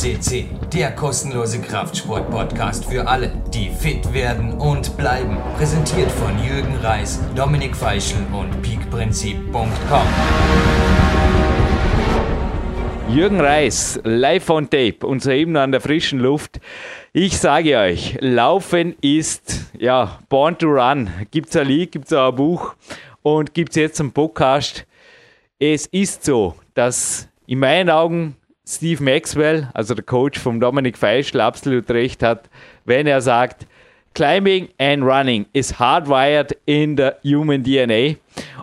CC, der kostenlose Kraftsport-Podcast für alle, die fit werden und bleiben. Präsentiert von Jürgen Reis, Dominik Feischl und peakprinzip.com. Jürgen Reis, live on tape und soeben an der frischen Luft. Ich sage euch, Laufen ist, ja, born to run. Gibt es ein Lied, gibt es auch ein Buch und gibt es jetzt einen Podcast. Es ist so, dass in meinen Augen Steve Maxwell, also der Coach von Dominik Feischl, absolut recht hat, wenn er sagt, Climbing and Running is hardwired in the human DNA.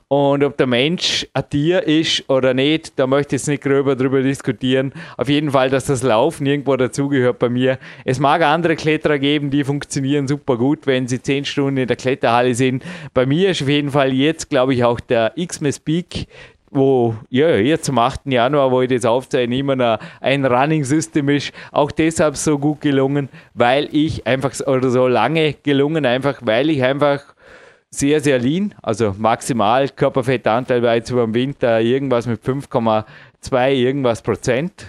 Und ob der Mensch ein Tier ist oder nicht, da möchte ich jetzt nicht gröber darüber diskutieren. Auf jeden Fall, dass das Laufen irgendwo dazugehört bei mir. Es mag andere Kletterer geben, die funktionieren super gut, wenn sie zehn Stunden in der Kletterhalle sind. Bei mir ist auf jeden Fall jetzt, glaube ich, auch der Xmas Peak wo ja, jetzt zum 8. Januar, wo ich das aufzeichne, immer noch ein Running System ist, auch deshalb so gut gelungen, weil ich einfach, oder so lange gelungen, einfach weil ich einfach sehr, sehr lean, also maximal Körperfettanteil war jetzt über den Winter irgendwas mit 5,2 irgendwas Prozent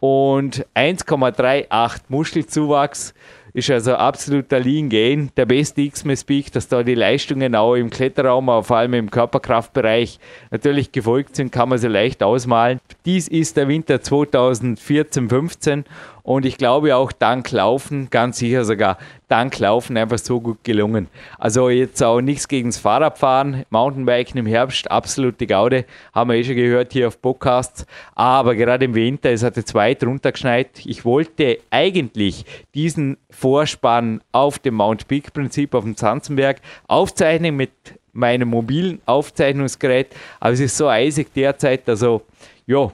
und 1,38 Muskelzuwachs ist also absoluter Lean Gain, der beste X-Mess Peak, dass da die Leistungen auch im Kletterraum, aber vor allem im Körperkraftbereich natürlich gefolgt sind, kann man sie leicht ausmalen. Dies ist der Winter 2014-15 und ich glaube auch dank Laufen, ganz sicher sogar dank Laufen einfach so gut gelungen. Also jetzt auch nichts gegen das Fahrradfahren, Mountainbiken im Herbst, absolute Gaude, haben wir eh schon gehört hier auf Podcasts. Aber gerade im Winter, es hatte zwei drunter geschneit. Ich wollte eigentlich diesen Vorspann auf dem Mount Peak Prinzip auf dem Zanzenberg aufzeichnen mit meinem mobilen Aufzeichnungsgerät. Aber es ist so eisig derzeit, also ja,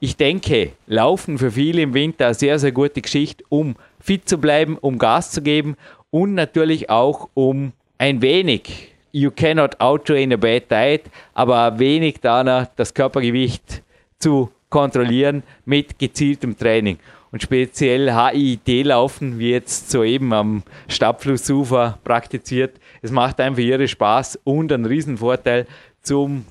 ich denke, Laufen für viele im Winter eine sehr, sehr gute Geschichte, um fit zu bleiben, um Gas zu geben und natürlich auch um ein wenig, you cannot outtrain a bad diet, aber ein wenig danach das Körpergewicht zu kontrollieren mit gezieltem Training. Und speziell HIIT-Laufen, wie jetzt soeben am Stadtflussufer praktiziert, es macht einfach irre Spaß und einen Riesenvorteil zum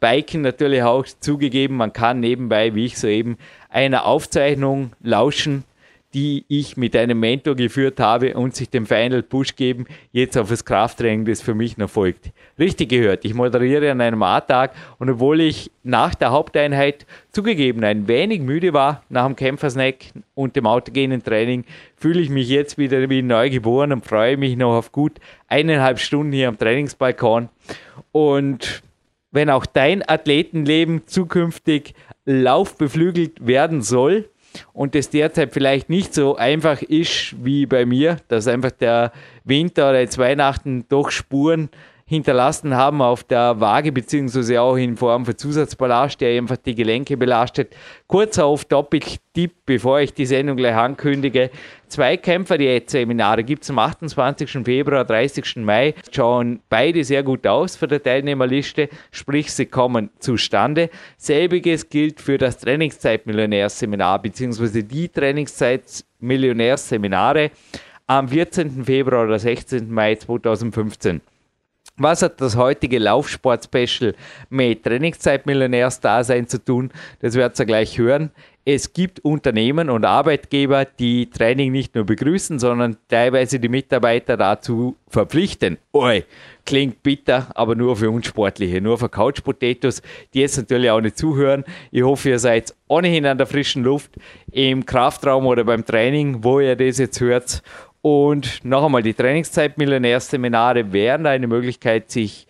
Biken natürlich auch zugegeben, man kann nebenbei, wie ich soeben, einer Aufzeichnung lauschen, die ich mit einem Mentor geführt habe und sich dem Final Push geben, jetzt auf das Krafttraining, das für mich noch folgt. Richtig gehört, ich moderiere an einem A-Tag und obwohl ich nach der Haupteinheit zugegeben ein wenig müde war nach dem Kämpfersnack und dem autogenen Training, fühle ich mich jetzt wieder wie neu geboren und freue mich noch auf gut eineinhalb Stunden hier am Trainingsbalkon. Und wenn auch dein Athletenleben zukünftig laufbeflügelt werden soll und es derzeit vielleicht nicht so einfach ist wie bei mir, dass einfach der Winter oder jetzt Weihnachten doch Spuren hinterlassen haben auf der Waage, beziehungsweise auch in Form von Zusatzballast, der einfach die Gelenke belastet. Kurzer Off-Topic-Tipp, bevor ich die Sendung gleich ankündige. Zwei Kämpfer-Diät-Seminare gibt es am 28. Februar, 30. Mai. Schauen beide sehr gut aus für die Teilnehmerliste, sprich, sie kommen zustande. Selbiges gilt für das Trainingszeit-Millionärs-Seminar, beziehungsweise die Trainingszeit-Millionärs-Seminare am 14. Februar oder 16. Mai 2015. Was hat das heutige Laufsport-Special mit Trainingszeit-Millionärs-Dasein zu tun? Das werdet ihr gleich hören. Es gibt Unternehmen und Arbeitgeber, die Training nicht nur begrüßen, sondern teilweise die Mitarbeiter dazu verpflichten. Oi, klingt bitter, aber nur für Unsportliche, nur für Couch Potatoes, die jetzt natürlich auch nicht zuhören. Ich hoffe, ihr seid ohnehin an der frischen Luft im Kraftraum oder beim Training, wo ihr das jetzt hört und noch einmal, die Trainingszeit-Millionärseminare wären eine Möglichkeit, sich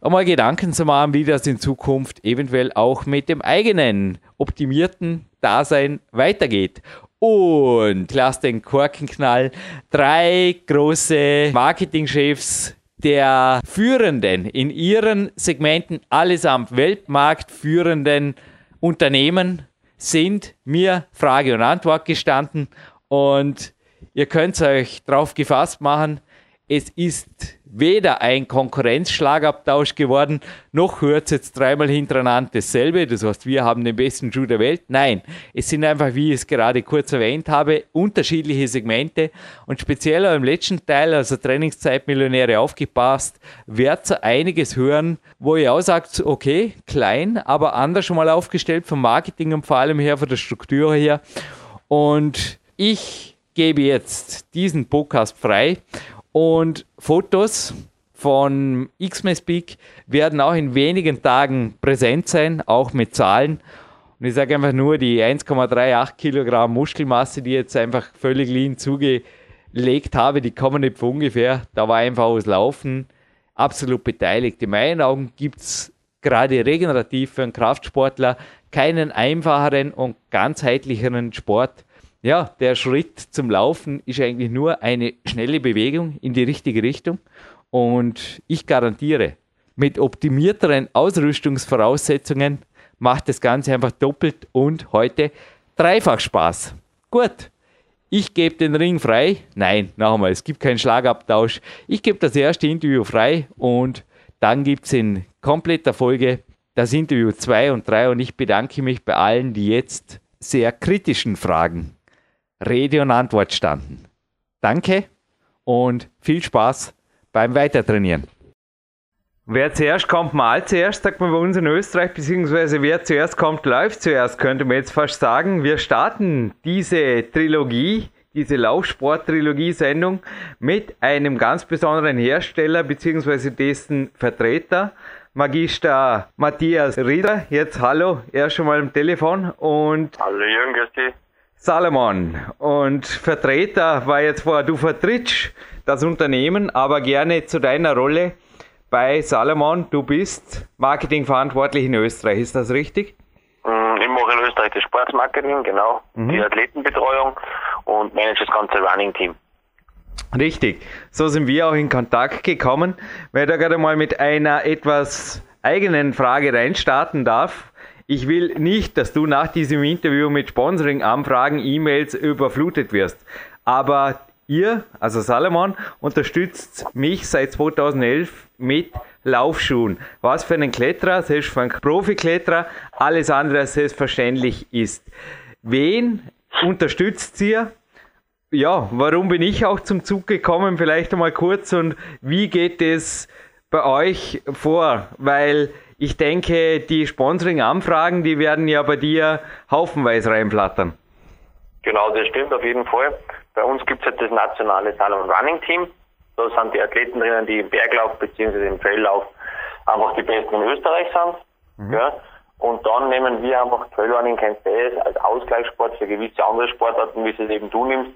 einmal Gedanken zu machen, wie das in Zukunft eventuell auch mit dem eigenen optimierten Dasein weitergeht. Und lass den Korkenknall. Drei große Marketingchefs der führenden, in ihren Segmenten allesamt weltmarktführenden Unternehmen sind mir Frage und Antwort gestanden und Ihr könnt euch darauf gefasst machen, es ist weder ein Konkurrenzschlagabtausch geworden, noch hört es jetzt dreimal hintereinander dasselbe. Das heißt, wir haben den besten Schuh der Welt. Nein, es sind einfach, wie ich es gerade kurz erwähnt habe, unterschiedliche Segmente. Und speziell im letzten Teil, also Trainingszeitmillionäre aufgepasst, werdet ihr einiges hören, wo ihr auch sagt, okay, klein, aber anders schon mal aufgestellt vom Marketing und vor allem her von der Struktur her. Und ich gebe jetzt diesen Podcast frei und Fotos von Xmas Peak werden auch in wenigen Tagen präsent sein, auch mit Zahlen. Und ich sage einfach nur, die 1,38 Kilogramm Muskelmasse, die jetzt einfach völlig lean zugelegt habe, die kommen nicht von ungefähr. Da war einfach aus Laufen absolut beteiligt. In meinen Augen gibt es gerade regenerativ für einen Kraftsportler keinen einfacheren und ganzheitlicheren Sport ja, der Schritt zum Laufen ist eigentlich nur eine schnelle Bewegung in die richtige Richtung. Und ich garantiere, mit optimierteren Ausrüstungsvoraussetzungen macht das Ganze einfach doppelt und heute dreifach Spaß. Gut, ich gebe den Ring frei. Nein, noch einmal, es gibt keinen Schlagabtausch. Ich gebe das erste Interview frei und dann gibt es in kompletter Folge das Interview 2 und 3 und ich bedanke mich bei allen, die jetzt sehr kritischen Fragen Rede und Antwort standen. Danke und viel Spaß beim Weitertrainieren. Wer zuerst kommt, mal zuerst, sagt man bei uns in Österreich, beziehungsweise wer zuerst kommt, läuft zuerst, könnte man jetzt fast sagen. Wir starten diese Trilogie, diese Laufsport-Trilogie-Sendung mit einem ganz besonderen Hersteller, beziehungsweise dessen Vertreter, Magister Matthias Rieder. Jetzt hallo, er schon mal am Telefon und. Hallo Jürgen, grüß dich. Salomon und Vertreter war jetzt vorher, du vertrittst das Unternehmen, aber gerne zu deiner Rolle bei Salomon. Du bist Marketingverantwortlich in Österreich, ist das richtig? Mm, ich mache in Österreich das Sportsmarketing, genau, mhm. die Athletenbetreuung und manage das ganze Running-Team. Richtig, so sind wir auch in Kontakt gekommen. Ich da gerade mal mit einer etwas eigenen Frage reinstarten darf, ich will nicht, dass du nach diesem Interview mit Sponsoring-Anfragen, E-Mails überflutet wirst. Aber ihr, also Salomon, unterstützt mich seit 2011 mit Laufschuhen. Was für einen Kletterer, selbst für einen Profikletterer, alles andere selbstverständlich ist. Wen unterstützt ihr? Ja, warum bin ich auch zum Zug gekommen? Vielleicht einmal kurz und wie geht es bei euch vor? Weil ich denke, die Sponsoring-Anfragen, die werden ja bei dir haufenweise reinflattern. Genau, das stimmt auf jeden Fall. Bei uns gibt es halt das nationale Salon Running Team. Da sind die Athleten drinnen, die im Berglauf bzw. im Traillauf einfach die besten in Österreich sind. Mhm. Ja. Und dann nehmen wir einfach Trailrunning kennst du als Ausgleichssport für gewisse andere Sportarten, wie es eben du nimmst.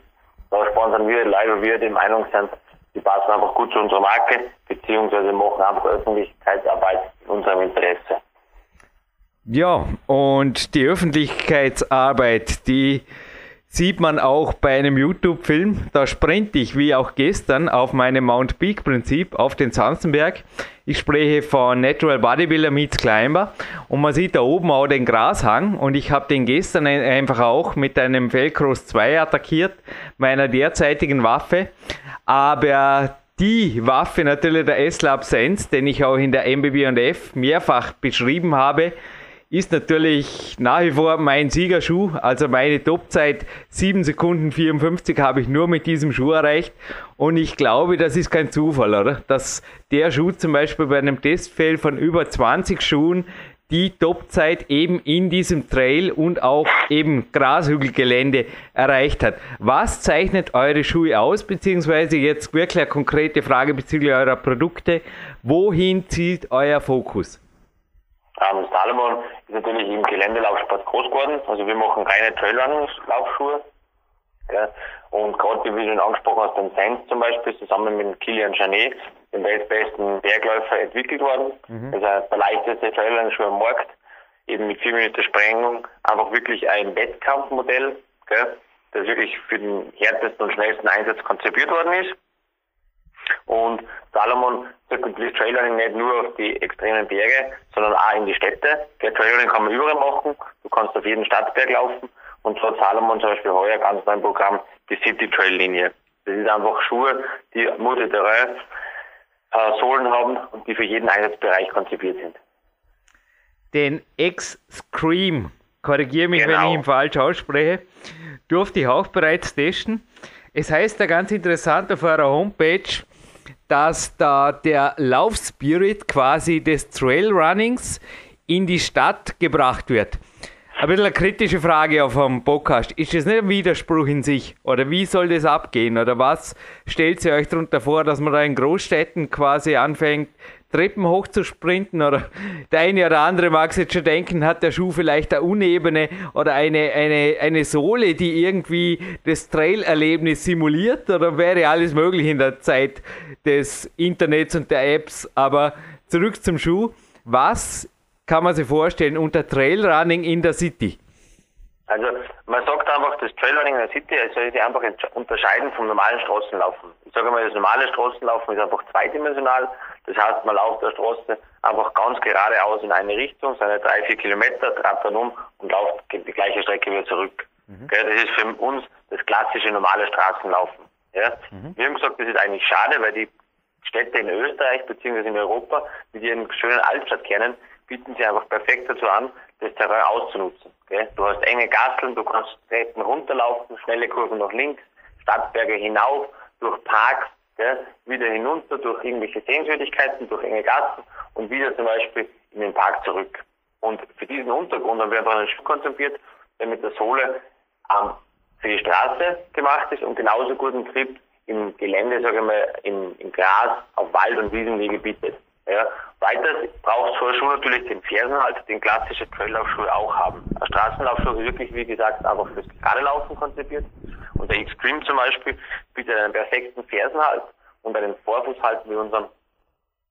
Da sponsern wir leider, wir der Meinung sind, die passen einfach gut zu unserer Marke, beziehungsweise machen einfach Öffentlichkeitsarbeit unserem Interesse. Ja, und die Öffentlichkeitsarbeit, die sieht man auch bei einem YouTube-Film. Da sprinte ich wie auch gestern auf meinem Mount Peak-Prinzip auf den Zanzenberg. Ich spreche von Natural Bodybuilder Meets Climber und man sieht da oben auch den Grashang und ich habe den gestern einfach auch mit einem Velcros 2 attackiert, meiner derzeitigen Waffe. Aber die Waffe natürlich der S-Lab Sense, den ich auch in der MBB&F mehrfach beschrieben habe, ist natürlich nach wie vor mein Siegerschuh. Also meine Topzeit 7 Sekunden 54 habe ich nur mit diesem Schuh erreicht. Und ich glaube, das ist kein Zufall, oder? Dass der Schuh zum Beispiel bei einem Testfeld von über 20 Schuhen die Topzeit eben in diesem Trail und auch eben Grashügelgelände erreicht hat. Was zeichnet eure Schuhe aus, beziehungsweise jetzt wirklich eine konkrete Frage bezüglich eurer Produkte. Wohin zieht euer Fokus? Ähm, Salomon ist natürlich im Geländelaufsport groß geworden. Also wir machen reine Trailrunning-Laufschuhe. Und gerade wie du schon angesprochen hast, den Sense zum Beispiel, zusammen mit Kilian Janet, dem weltbesten Bergläufer, entwickelt worden. Mhm. Das ist der leichteste Trailrunning-Schuh am Markt, eben mit 4 Minuten Sprengung, einfach wirklich ein Wettkampfmodell, gell, das wirklich für den härtesten und schnellsten Einsatz konzipiert worden ist. Und Salomon zirkuliert Trailrunning nicht nur auf die extremen Berge, sondern auch in die Städte. Der Trailrunning kann man überall machen. Du kannst auf jeden Stadtberg laufen. Und so hat Salomon zum Beispiel heuer ganz neu Programm die City Trail Linie. Das ist einfach Schuhe, die Multiterrain äh, Sohlen haben und die für jeden Einsatzbereich konzipiert sind. Den X-Scream, korrigiere mich, genau. wenn ich ihn falsch ausspreche, durfte ich auch bereits testen. Es heißt da ganz interessant auf eurer Homepage, dass da der Laufspirit quasi des Trailrunnings in die Stadt gebracht wird. Ein bisschen eine kritische Frage auf dem Podcast. Ist das nicht ein Widerspruch in sich? Oder wie soll das abgehen? Oder was stellt ihr euch darunter vor, dass man da in Großstädten quasi anfängt, Treppen hoch zu sprinten oder der eine oder andere mag sich jetzt schon denken, hat der Schuh vielleicht eine unebene oder eine, eine, eine Sohle, die irgendwie das Trail-Erlebnis simuliert oder wäre alles möglich in der Zeit des Internets und der Apps. Aber zurück zum Schuh. Was kann man sich vorstellen unter Trailrunning in der City? Also man sagt einfach, das Trailrunning in der City soll sich einfach unterscheiden vom normalen Straßenlaufen. Ich sage mal, das normale Straßenlaufen ist einfach zweidimensional. Das heißt, man läuft der Straße einfach ganz geradeaus in eine Richtung, seine drei, vier Kilometer, treibt dann um und läuft die gleiche Strecke wieder zurück. Mhm. Das ist für uns das klassische normale Straßenlaufen. Ja? Mhm. Wir haben gesagt, das ist eigentlich schade, weil die Städte in Österreich bzw. in Europa mit ihren schönen Altstadtkernen bieten sie einfach perfekt dazu an, das Terrain auszunutzen. Gell? Du hast enge Gasteln, du kannst Treppen runterlaufen, schnelle Kurven nach links, Stadtberge hinauf, durch Parks, gell? wieder hinunter durch irgendwelche Sehenswürdigkeiten, durch enge Gassen und wieder zum Beispiel in den Park zurück. Und für diesen Untergrund haben wir einfach einen Schuh konzipiert, der mit der Sohle ähm, für die Straße gemacht ist und genauso guten Grip im Gelände, sage ich mal, im, im Gras, auf Wald- und Wiesenwege bietet. Ja. Weiter braucht so ein Schuh natürlich den Fersenhalt, den klassische Traillaufschuhe auch haben. Ein Straßenlaufschuh ist wirklich, wie gesagt, einfach fürs gerade Laufen konzipiert. Und der Extreme zum Beispiel bietet einen perfekten Fersenhalt und einen Vorfußhalt mit unserem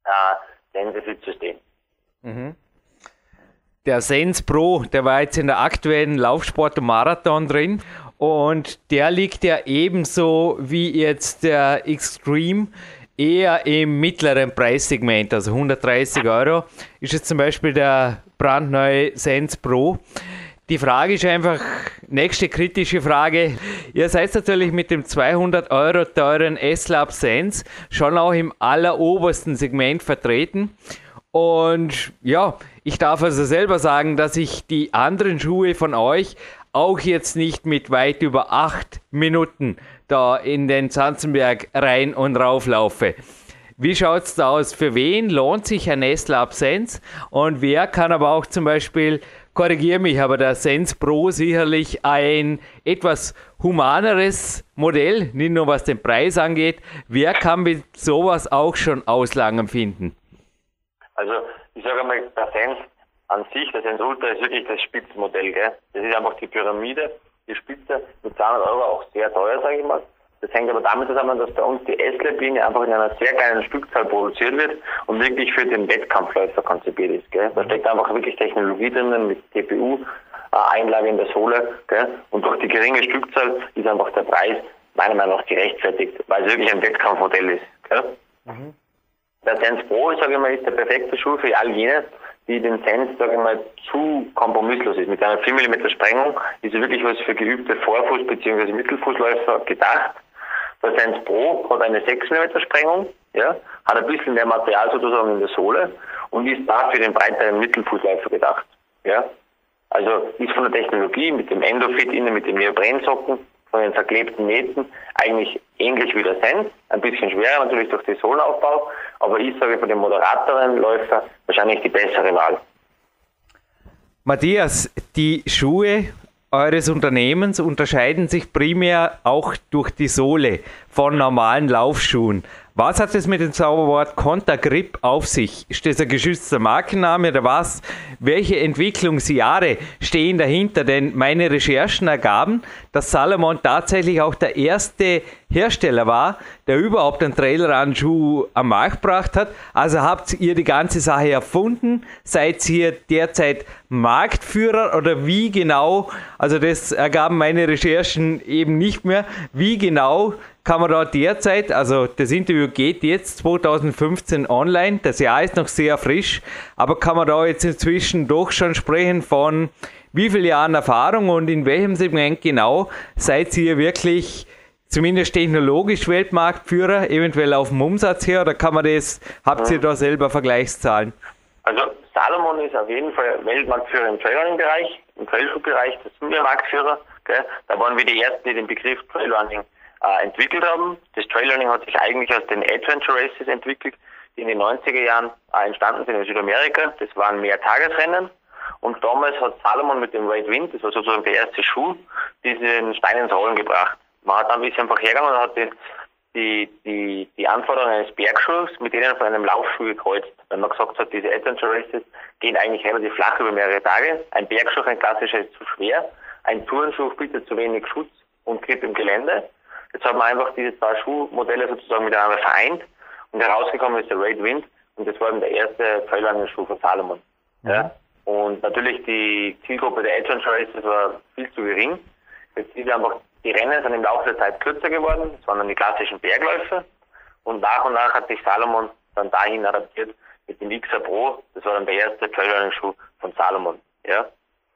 äh, Sensefit-System. Mhm. Der Sens Pro, der war jetzt in der aktuellen Laufsport Marathon drin und der liegt ja ebenso wie jetzt der Extreme eher im mittleren Preissegment, also 130 Euro, ist jetzt zum Beispiel der brandneue Sense Pro. Die Frage ist einfach, nächste kritische Frage. Ihr seid natürlich mit dem 200 Euro teuren S-Lab Sense schon auch im allerobersten Segment vertreten. Und ja, ich darf also selber sagen, dass ich die anderen Schuhe von euch auch jetzt nicht mit weit über acht Minuten da in den Zanzenberg rein und rauf laufe. Wie schaut es da aus? Für wen lohnt sich ein Nestle Absenz? Und wer kann aber auch zum Beispiel, korrigiere mich, aber der Sense Pro sicherlich ein etwas humaneres Modell, nicht nur was den Preis angeht. Wer kann mit sowas auch schon Auslangen finden? Also ich sage mal, der Sense an sich, der Sense Ultra ist wirklich das Spitzenmodell. Gell? Das ist einfach die Pyramide die Spitze mit 200 Euro auch sehr teuer, sage ich mal. Das hängt aber damit zusammen, dass bei uns die S-Linie einfach in einer sehr kleinen Stückzahl produziert wird und wirklich für den Wettkampfläufer konzipiert ist. Gell? Da steckt einfach wirklich Technologie drinnen mit TPU, äh, in der Sohle. Gell? Und durch die geringe Stückzahl ist einfach der Preis meiner Meinung nach gerechtfertigt, weil es wirklich ein Wettkampfmodell ist. Gell? Mhm. Der Sense Pro, sage ich mal, ist der perfekte Schuh für all jene, die den Sense, sage ich mal, zu kompromisslos ist. Mit einer 4 mm Sprengung ist er wirklich was für geübte Vorfuß- bzw. Mittelfußläufer gedacht. Der Sense Pro hat eine 6 mm Sprengung, ja, hat ein bisschen mehr Material sozusagen in der Sohle und ist da für den breiteren Mittelfußläufer gedacht. Ja. Also ist von der Technologie mit dem Endofit innen, mit den Neoprensocken, von den verklebten Nähten eigentlich ähnlich wie der Sense, ein bisschen schwerer natürlich durch den Sohlenaufbau, aber ich sage von den moderateren Läufer wahrscheinlich die bessere Wahl. Matthias, die Schuhe eures Unternehmens unterscheiden sich primär auch durch die Sohle von normalen Laufschuhen. Was hat es mit dem Zauberwort Contagrip auf sich? Ist das ein geschützter Markenname oder was? Welche Entwicklungsjahre stehen dahinter? Denn meine Recherchen ergaben, dass Salomon tatsächlich auch der erste Hersteller war, der überhaupt einen Trailerschuh am Markt gebracht hat. Also habt ihr die ganze Sache erfunden? Seid ihr derzeit Marktführer oder wie genau? Also das ergaben meine Recherchen eben nicht mehr. Wie genau kann man da derzeit, also das Interview geht jetzt 2015 online, das Jahr ist noch sehr frisch, aber kann man da jetzt inzwischen doch schon sprechen von wie viele Jahren Erfahrung und in welchem Segment genau seid ihr wirklich zumindest technologisch Weltmarktführer, eventuell auf dem Umsatz her, oder kann man das, habt ihr da selber Vergleichszahlen? Also Salomon ist auf jeden Fall Weltmarktführer im Trailrunning-Bereich, im Trailschuh-Bereich, das sind wir Marktführer. Gell? Da waren wir die Ersten, die den Begriff Trailrunning äh, entwickelt haben. Das Trailrunning hat sich eigentlich aus den Adventure Races entwickelt, die in den 90er Jahren äh, entstanden sind in Südamerika. Das waren mehr Tagesrennen Und damals hat Salomon mit dem Red Wind, das war sozusagen der erste Schuh, diesen Stein ins Rollen gebracht. Man hat dann ein bisschen einfach hergegangen und hat die, die, die, die Anforderungen eines Bergschuhs mit denen von einem Laufschuh gekreuzt. Weil man gesagt hat, diese Adventure Races gehen eigentlich relativ flach über mehrere Tage. Ein Bergschuh, ein klassischer, ist zu schwer. Ein Turnschuh bietet zu wenig Schutz und Grip im Gelände. Jetzt hat man einfach diese zwei Schuhmodelle sozusagen miteinander vereint und herausgekommen ist der Raid Wind und das war eben der erste Trailrunning-Schuh von Salomon. Ja. Und natürlich die Zielgruppe der Adventure Races war viel zu gering. Jetzt ist einfach die Rennen sind im Laufe der Zeit kürzer geworden. Es waren dann die klassischen Bergläufe. Und nach und nach hat sich Salomon dann dahin adaptiert mit dem XR Pro. Das war dann der erste Trailrunning-Schuh von Salomon. Ja.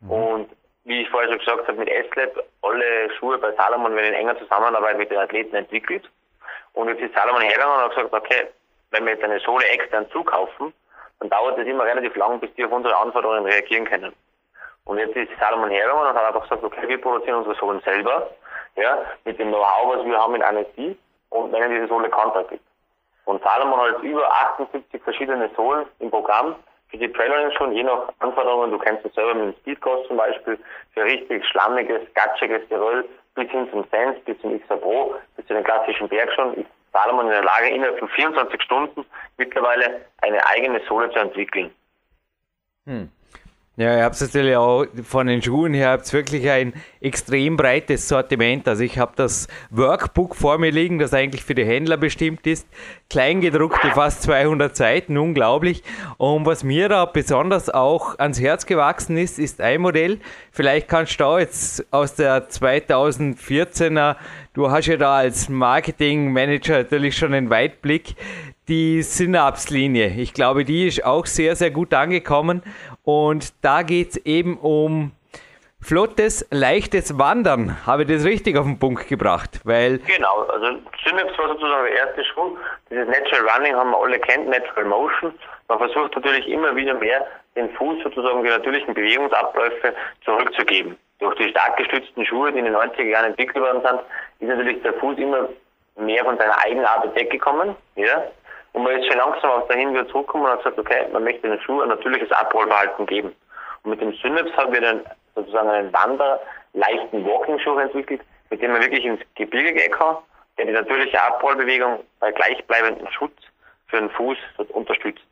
Mhm. Und wie ich vorher schon gesagt habe, mit S-Lab, alle Schuhe bei Salomon werden in enger Zusammenarbeit mit den Athleten entwickelt. Und jetzt ist Salomon hergegangen und hat gesagt, okay, wenn wir jetzt eine Sohle extern zukaufen, dann dauert es immer relativ lang, bis die auf unsere Anforderungen reagieren können. Und jetzt ist Salomon hergegangen und hat einfach gesagt, okay, wir produzieren unsere Sohlen selber, ja, mit dem Know-how, was wir haben in NSD und nennen diese Sohle Contact. Und Salomon hat über 78 verschiedene Sohlen im Programm für die Trailrunning schon, je nach Anforderungen, du kennst es selber mit dem Speedcross zum Beispiel, für richtig schlammiges, gatschiges Geröll, bis hin zum Sense, bis zum XR Pro, bis zu den klassischen Bergschuhen, ist Salomon in der Lage, innerhalb von 24 Stunden mittlerweile eine eigene Sohle zu entwickeln. Hm. Ja, ihr habt natürlich auch von den Schuhen her habt wirklich ein extrem breites Sortiment. Also ich habe das Workbook vor mir liegen, das eigentlich für die Händler bestimmt ist. Kleingedruckte fast 200 Seiten, unglaublich. Und was mir da besonders auch ans Herz gewachsen ist, ist ein Modell. Vielleicht kannst du auch jetzt aus der 2014er, du hast ja da als Marketingmanager natürlich schon einen Weitblick, die Synapse-Linie. Ich glaube, die ist auch sehr, sehr gut angekommen und da geht es eben um flottes, leichtes Wandern. Habe ich das richtig auf den Punkt gebracht? Weil genau, also Synapse war sozusagen der erste Schwung. Dieses Natural Running haben wir alle kennt, Natural Motion. Man versucht natürlich immer wieder mehr den Fuß sozusagen die natürlichen Bewegungsabläufe zurückzugeben. Durch die stark gestützten Schuhe, die in den 90er Jahren entwickelt worden sind, ist natürlich der Fuß immer mehr von seiner Eigenart weggekommen. Ja? Und man ist schon langsam auch dahin wieder zurückgekommen und hat gesagt, okay, man möchte den Schuh ein natürliches Abrollverhalten geben. Und mit dem Synapse haben wir dann sozusagen einen Wander, leichten Walking-Schuh entwickelt, mit dem man wirklich ins Gebirge gehen kann, der die natürliche Abrollbewegung bei gleichbleibendem Schutz für den Fuß unterstützt.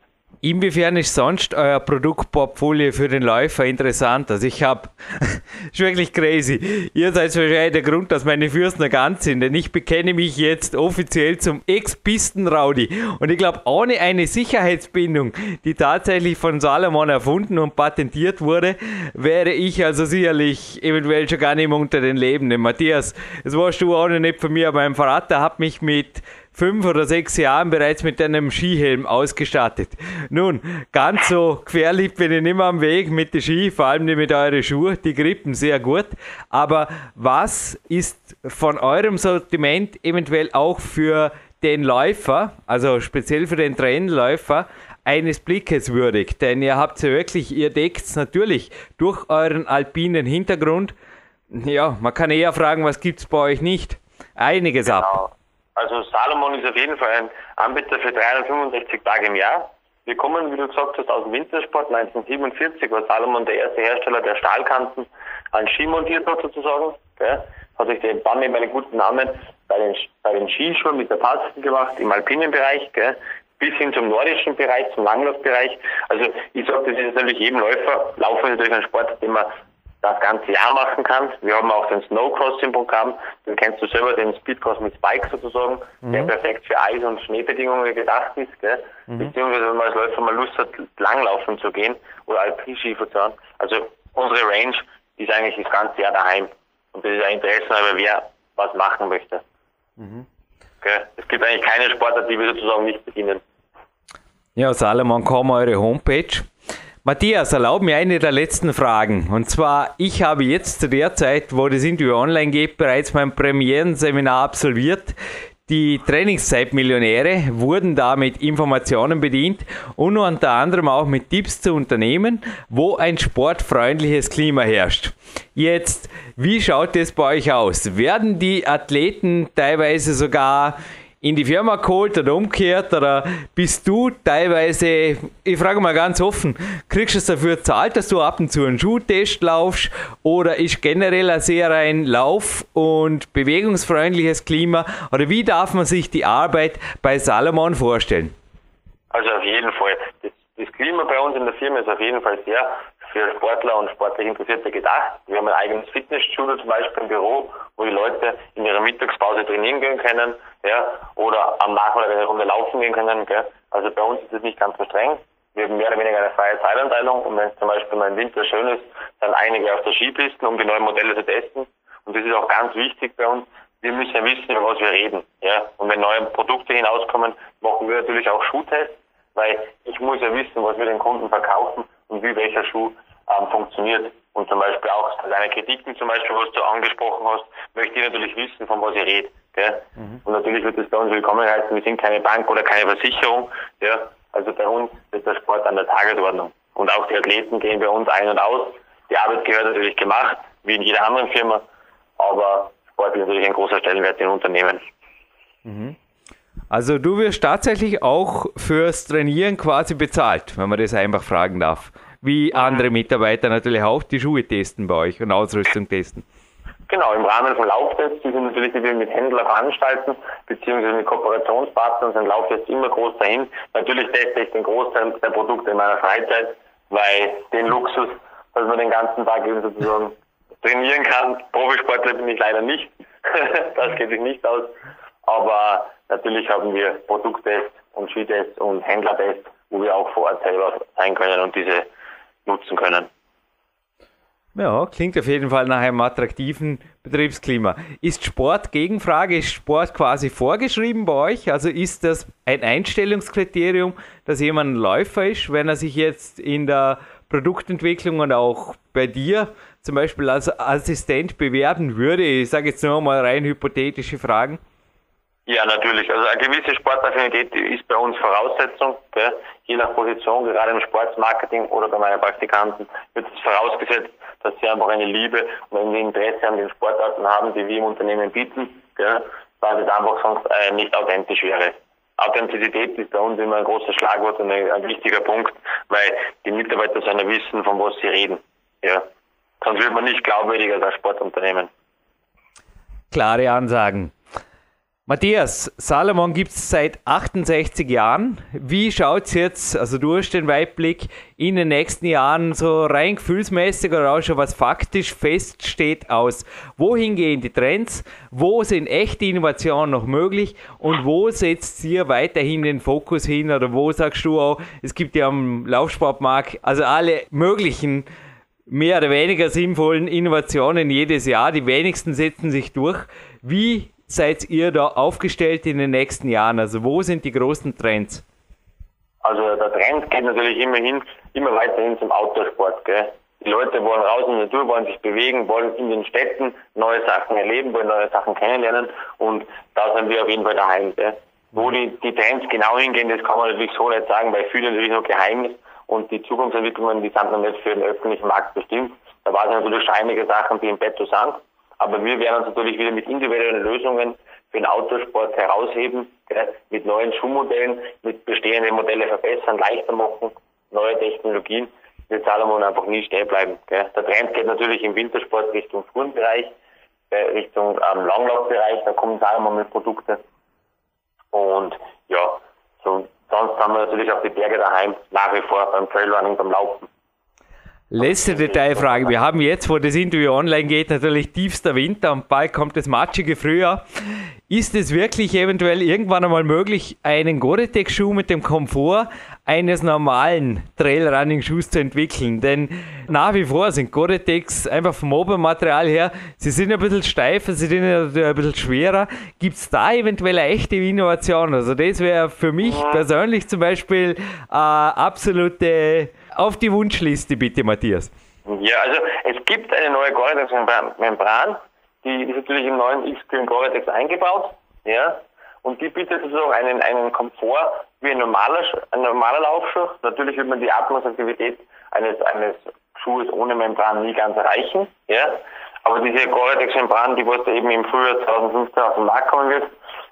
Inwiefern ist sonst euer Produktportfolio für den Läufer interessant? Also ich habe, ist wirklich crazy. Ihr seid wahrscheinlich der Grund, dass meine Fürsten ganz sind, denn ich bekenne mich jetzt offiziell zum Ex-Pisten-Raudi. Und ich glaube, ohne eine Sicherheitsbindung, die tatsächlich von Salomon erfunden und patentiert wurde, wäre ich also sicherlich eventuell schon gar nicht mehr unter den Lebenden. Matthias, das warst du auch noch nicht von mir, aber mein Vater hat mich mit fünf oder sechs Jahren bereits mit einem Skihelm ausgestattet. Nun, ganz so gefährlich bin ich nicht mehr am Weg mit den Ski, vor allem nicht mit euren Schuhen, die grippen sehr gut. Aber was ist von eurem Sortiment eventuell auch für den Läufer, also speziell für den Trendläufer, eines Blickes würdig? Denn ihr habt ja wirklich, ihr deckt natürlich durch euren alpinen Hintergrund. Ja, man kann eher fragen, was gibt es bei euch nicht? Einiges genau. ab. Also Salomon ist auf jeden Fall ein Anbieter für 365 Tage im Jahr. Wir kommen, wie du gesagt hast, aus dem Wintersport. 1947 war Salomon der erste Hersteller, der Stahlkanten an Ski montiert hat sozusagen. Gell. Hat sich den dann eben einen guten Namen bei den, bei den Skischuhen mit der Patzen gemacht, im alpinen Bereich, gell, bis hin zum nordischen Bereich, zum Langlaufbereich. Also ich sage, das ist natürlich jedem Läufer, Laufen ist natürlich ein Sport, den man das ganze Jahr machen kann. Wir haben auch den Snowcross im Programm, den kennst du selber, den Speedcross mit Spikes sozusagen, mhm. der perfekt für Eis- und Schneebedingungen gedacht ist, gell? Mhm. beziehungsweise wenn man als Läufer mal Lust hat, langlaufen zu gehen oder Alpinski zu fahren. Also unsere Range ist eigentlich das ganze Jahr daheim und das ist ein Interesse, aber wer was machen möchte. Mhm. Es gibt eigentlich keine Sportart, die wir sozusagen nicht bedienen. Ja, Salomon, komm eure Homepage. Matthias, erlaub mir eine der letzten Fragen. Und zwar, ich habe jetzt zu der Zeit, wo das Interview online geht, bereits mein Premierenseminar absolviert. Die Trainingszeitmillionäre wurden da mit Informationen bedient und unter anderem auch mit Tipps zu Unternehmen, wo ein sportfreundliches Klima herrscht. Jetzt, wie schaut es bei euch aus? Werden die Athleten teilweise sogar in die Firma geholt oder umgekehrt? Oder bist du teilweise, ich frage mal ganz offen, kriegst du es dafür zahlt, dass du ab und zu einen Schuhtest laufst? Oder ist generell ein sehr ein Lauf- und bewegungsfreundliches Klima? Oder wie darf man sich die Arbeit bei Salomon vorstellen? Also auf jeden Fall. Das, das Klima bei uns in der Firma ist auf jeden Fall sehr für Sportler und sportlich Interessierte gedacht. Wir haben ein eigenes Fitnessstudio zum Beispiel im Büro, wo die Leute in ihrer Mittagspause trainieren gehen können, ja, oder am Nachmittag eine Runde laufen gehen können, gell. Also bei uns ist es nicht ganz so streng. Wir haben mehr oder weniger eine freie Zeitanteilung und wenn es zum Beispiel mal im Winter schön ist, dann einige auf der Skipisten, um die neuen Modelle zu testen. Und das ist auch ganz wichtig bei uns. Wir müssen ja wissen, über was wir reden, ja. Und wenn neue Produkte hinauskommen, machen wir natürlich auch Schuhtests, weil ich muss ja wissen, was wir den Kunden verkaufen und wie welcher Schuh ähm, funktioniert. Und zum Beispiel auch deine Kritiken zum Beispiel, was du angesprochen hast, möchte ich natürlich wissen, von was ihr redet. Gell? Mhm. Und natürlich wird es bei uns willkommen heißen, wir sind keine Bank oder keine Versicherung. Ja? Also bei uns ist der Sport an der Tagesordnung. Und auch die Athleten gehen bei uns ein und aus. Die Arbeit gehört natürlich gemacht, wie in jeder anderen Firma. Aber Sport ist natürlich ein großer Stellenwert in Unternehmen. Mhm. Also du wirst tatsächlich auch fürs Trainieren quasi bezahlt, wenn man das einfach fragen darf wie andere Mitarbeiter natürlich auch die Schuhe testen bei euch und Ausrüstung testen. Genau, im Rahmen von Lauftests, die sind natürlich, die wir mit Händlern veranstalten, beziehungsweise mit Kooperationspartnern sind Lauftests immer groß dahin. Natürlich teste ich den Großteil der Produkte in meiner Freizeit, weil den Luxus, dass man den ganzen Tag eben sozusagen trainieren kann. Profisportler bin ich leider nicht. das geht sich nicht aus. Aber natürlich haben wir Produkttests und Skitests und Händlertests, wo wir auch vor Ort selber sein können und diese nutzen können. Ja, klingt auf jeden Fall nach einem attraktiven Betriebsklima. Ist Sport Gegenfrage, ist Sport quasi vorgeschrieben bei euch? Also ist das ein Einstellungskriterium, dass jemand ein Läufer ist, wenn er sich jetzt in der Produktentwicklung und auch bei dir zum Beispiel als Assistent bewerben würde? Ich sage jetzt nur mal rein hypothetische Fragen. Ja, natürlich. Also eine gewisse Sportaffinität ist bei uns Voraussetzung. Gell? Je nach Position, gerade im Sportsmarketing oder bei meinen Praktikanten, wird es vorausgesetzt, dass sie einfach eine Liebe und ein Interesse an den Sportarten haben, die wir im Unternehmen bieten, gell? weil es einfach sonst äh, nicht authentisch wäre. Authentizität ist bei uns immer ein großes Schlagwort und ein, ein wichtiger Punkt, weil die Mitarbeiter sollen wissen, von was sie reden. Ja. Sonst wird man nicht glaubwürdiger als Sportunternehmen. Klare Ansagen. Matthias, Salomon gibt es seit 68 Jahren. Wie schaut es jetzt, also du hast den Weitblick, in den nächsten Jahren so rein gefühlsmäßig oder auch schon was faktisch feststeht aus? Wohin gehen die Trends? Wo sind echte Innovationen noch möglich? Und wo setzt ihr weiterhin den Fokus hin? Oder wo sagst du auch, es gibt ja am Laufsportmarkt also alle möglichen mehr oder weniger sinnvollen Innovationen jedes Jahr. Die wenigsten setzen sich durch. Wie seid ihr da aufgestellt in den nächsten Jahren? Also wo sind die großen Trends? Also der Trend geht natürlich immer hin, immer weiterhin zum Outdoor-Sport. Gell? Die Leute wollen raus in die Natur, wollen sich bewegen, wollen in den Städten neue Sachen erleben, wollen neue Sachen kennenlernen und da sind wir auf jeden Fall daheim. Gell? Wo die, die Trends genau hingehen, das kann man natürlich so nicht sagen, weil viele natürlich noch geheim ist und die Zukunftsentwicklungen, die sind noch nicht für den öffentlichen Markt bestimmt. Da waren natürlich schon einige Sachen, die im Betto sind. Aber wir werden uns natürlich wieder mit individuellen Lösungen für den Autosport herausheben, mit neuen Schuhmodellen, mit bestehenden Modelle verbessern, leichter machen, neue Technologien. Wird Salomon einfach nie stehen bleiben. Gell. Der Trend geht natürlich im Wintersport Richtung Tourenbereich, Richtung ähm, Langlaufbereich, da kommen Salomon mit Produkte. Und ja, so, sonst haben wir natürlich auch die Berge daheim, nach wie vor beim Trailrunning, beim Laufen. Letzte Detailfrage. Wir haben jetzt, wo das Interview online geht, natürlich tiefster Winter und bald kommt das matschige Frühjahr. Ist es wirklich eventuell irgendwann einmal möglich, einen Gore-Tex-Schuh mit dem Komfort eines normalen Trailrunning-Schuhs zu entwickeln? Denn nach wie vor sind Gore-Tex einfach vom Obermaterial her, sie sind ein bisschen steifer, sie sind ein bisschen schwerer. Gibt es da eventuell eine echte Innovation? Also das wäre für mich persönlich zum Beispiel äh, absolute auf die Wunschliste bitte, Matthias. Ja, also es gibt eine neue Gore-Tex-Membran, die ist natürlich im neuen X-Screen Gore-Tex eingebaut, ja, und die bietet sozusagen einen, einen Komfort wie ein normaler, ein normaler Laufschuh. Natürlich wird man die Atmungsaktivität eines, eines Schuhes ohne Membran nie ganz erreichen, ja, aber diese Gore-Tex-Membran, die was eben im Frühjahr 2015 auf den Markt kommen wird,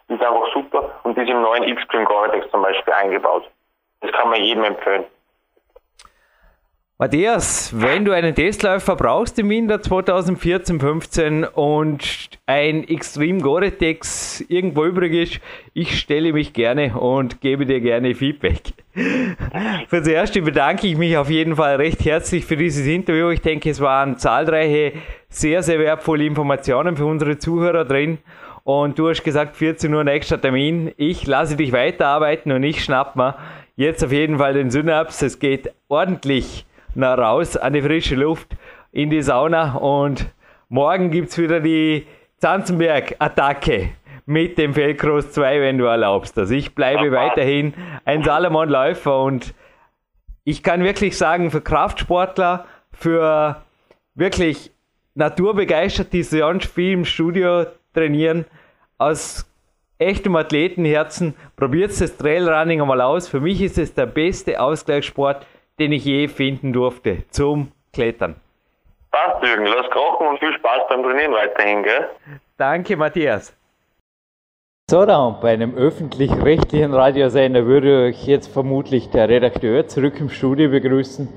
ist einfach super und ist im neuen X-Treme Gore-Tex zum Beispiel eingebaut. Das kann man jedem empfehlen. Matthias, wenn du einen Testläufer brauchst im Winter 2014-15 und ein Extreme Gore-Tex irgendwo übrig ist, ich stelle mich gerne und gebe dir gerne Feedback. Fürs Erste bedanke ich mich auf jeden Fall recht herzlich für dieses Interview. Ich denke, es waren zahlreiche sehr, sehr wertvolle Informationen für unsere Zuhörer drin. Und du hast gesagt, 14 Uhr nächster Termin. Ich lasse dich weiterarbeiten und ich schnapp mir jetzt auf jeden Fall den Synaps. Es geht ordentlich nach raus an die frische Luft, in die Sauna und morgen gibt es wieder die Zanzenberg-Attacke mit dem Feldcross 2, wenn du erlaubst. Also ich bleibe weiterhin ein Salomon-Läufer und ich kann wirklich sagen, für Kraftsportler, für wirklich naturbegeisterte, die sonst viel im Studio trainieren, aus echtem Athletenherzen, probiert das Trailrunning einmal aus. Für mich ist es der beste Ausgleichssport, den ich je finden durfte zum Klettern. Passt, Jürgen. Lass kochen und viel Spaß beim Trainieren weiterhin, gell? Danke, Matthias. So, dann bei einem öffentlich-rechtlichen Radiosender würde ich jetzt vermutlich der Redakteur zurück im Studio begrüßen.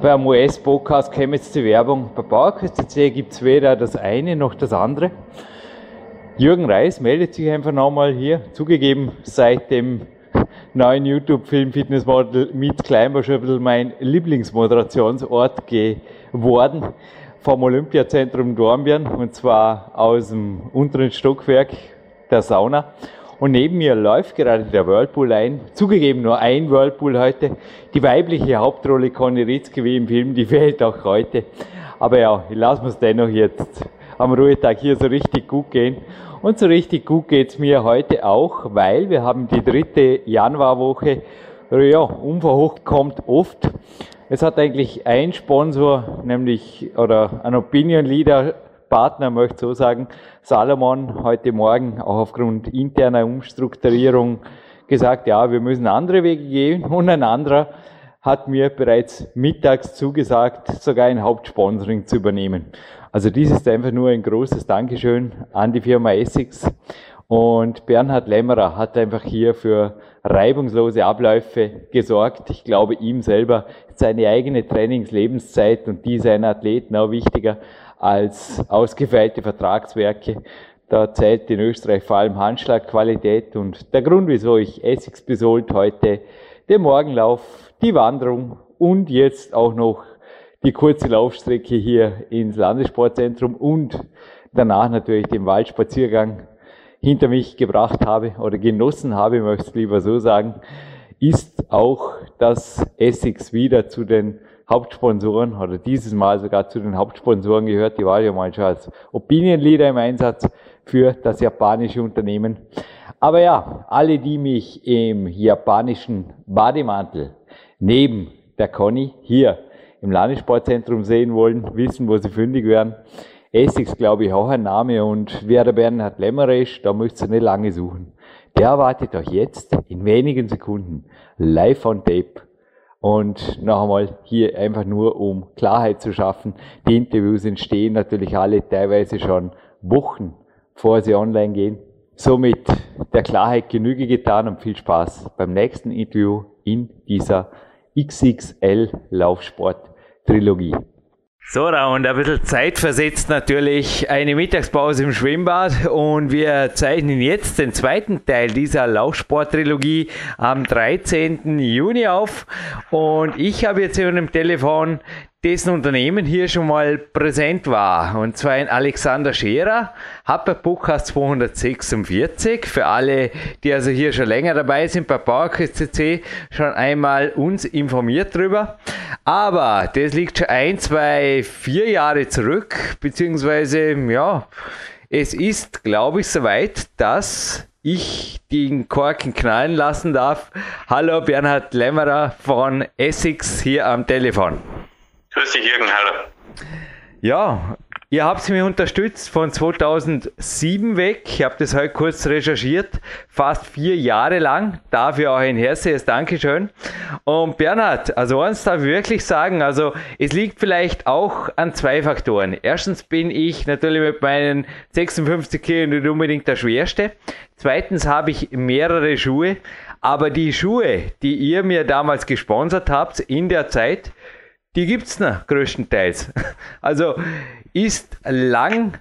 Beim US-Podcast käme jetzt die Werbung. Bei PowerQuest gibt es weder das eine noch das andere. Jürgen Reis meldet sich einfach nochmal hier. Zugegeben, seit dem neuen YouTube-Film Fitnessmodel mit Klein war schon ein bisschen mein Lieblingsmoderationsort geworden vom Olympiazentrum Dornbirn und zwar aus dem unteren Stockwerk der Sauna. Und neben mir läuft gerade der Whirlpool ein. Zugegeben nur ein Whirlpool heute. Die weibliche Hauptrolle Conny Ritzke wie im Film, die fehlt auch heute. Aber ja, ich lasse mir es dennoch jetzt am Ruhetag hier so richtig gut gehen. Und so richtig gut geht's mir heute auch, weil wir haben die dritte Januarwoche. Ja, unverhocht kommt oft. Es hat eigentlich ein Sponsor, nämlich, oder ein Opinion Leader Partner, möchte so sagen, Salomon, heute Morgen auch aufgrund interner Umstrukturierung gesagt, ja, wir müssen andere Wege gehen. Und ein anderer hat mir bereits mittags zugesagt, sogar ein Hauptsponsoring zu übernehmen. Also dies ist einfach nur ein großes Dankeschön an die Firma Essex. Und Bernhard Lämmerer hat einfach hier für reibungslose Abläufe gesorgt. Ich glaube, ihm selber ist seine eigene Trainingslebenszeit und die seiner Athleten auch wichtiger als ausgefeilte Vertragswerke. Da zählt in Österreich vor allem Handschlagqualität und der Grund, wieso ich Essex besohlt heute, den Morgenlauf, die Wanderung und jetzt auch noch die kurze Laufstrecke hier ins Landessportzentrum und danach natürlich den Waldspaziergang hinter mich gebracht habe oder genossen habe, möchte ich lieber so sagen, ist auch, dass Essex wieder zu den Hauptsponsoren oder dieses Mal sogar zu den Hauptsponsoren gehört. Die war ja mal schon als Opinion Leader im Einsatz für das japanische Unternehmen. Aber ja, alle, die mich im japanischen Bademantel neben der Conny hier im Landessportzentrum sehen wollen, wissen, wo sie fündig werden. Essex, glaube ich, auch ein Name und wer der Bernhard Lämmerer ist, da müsst ihr nicht lange suchen. Der erwartet euch jetzt in wenigen Sekunden live on tape und noch einmal hier einfach nur, um Klarheit zu schaffen. Die Interviews entstehen natürlich alle teilweise schon Wochen, bevor sie online gehen. Somit der Klarheit Genüge getan und viel Spaß beim nächsten Interview in dieser XXL Laufsport Trilogie. So, und ein bisschen zeitversetzt natürlich eine Mittagspause im Schwimmbad und wir zeichnen jetzt den zweiten Teil dieser Laufsport-Trilogie am 13. Juni auf und ich habe jetzt über dem Telefon dessen Unternehmen hier schon mal präsent war. Und zwar ein Alexander Scherer, hat bei Podcast 246, für alle, die also hier schon länger dabei sind, bei PowerQuest CC, schon einmal uns informiert drüber. Aber das liegt schon ein, zwei, vier Jahre zurück, beziehungsweise, ja, es ist, glaube ich, soweit, dass ich den Korken knallen lassen darf. Hallo Bernhard Lämmerer von Essex hier am Telefon. Grüß dich, Jürgen, hallo. Ja, Ihr habt mich unterstützt von 2007 weg. Ich habe das heute kurz recherchiert. Fast vier Jahre lang. Dafür auch ein herzliches Dankeschön. Und Bernhard, also eins darf ich wirklich sagen, also es liegt vielleicht auch an zwei Faktoren. Erstens bin ich natürlich mit meinen 56 Kilo nicht unbedingt der Schwerste. Zweitens habe ich mehrere Schuhe. Aber die Schuhe, die ihr mir damals gesponsert habt in der Zeit, die gibt es noch größtenteils. Also ist lang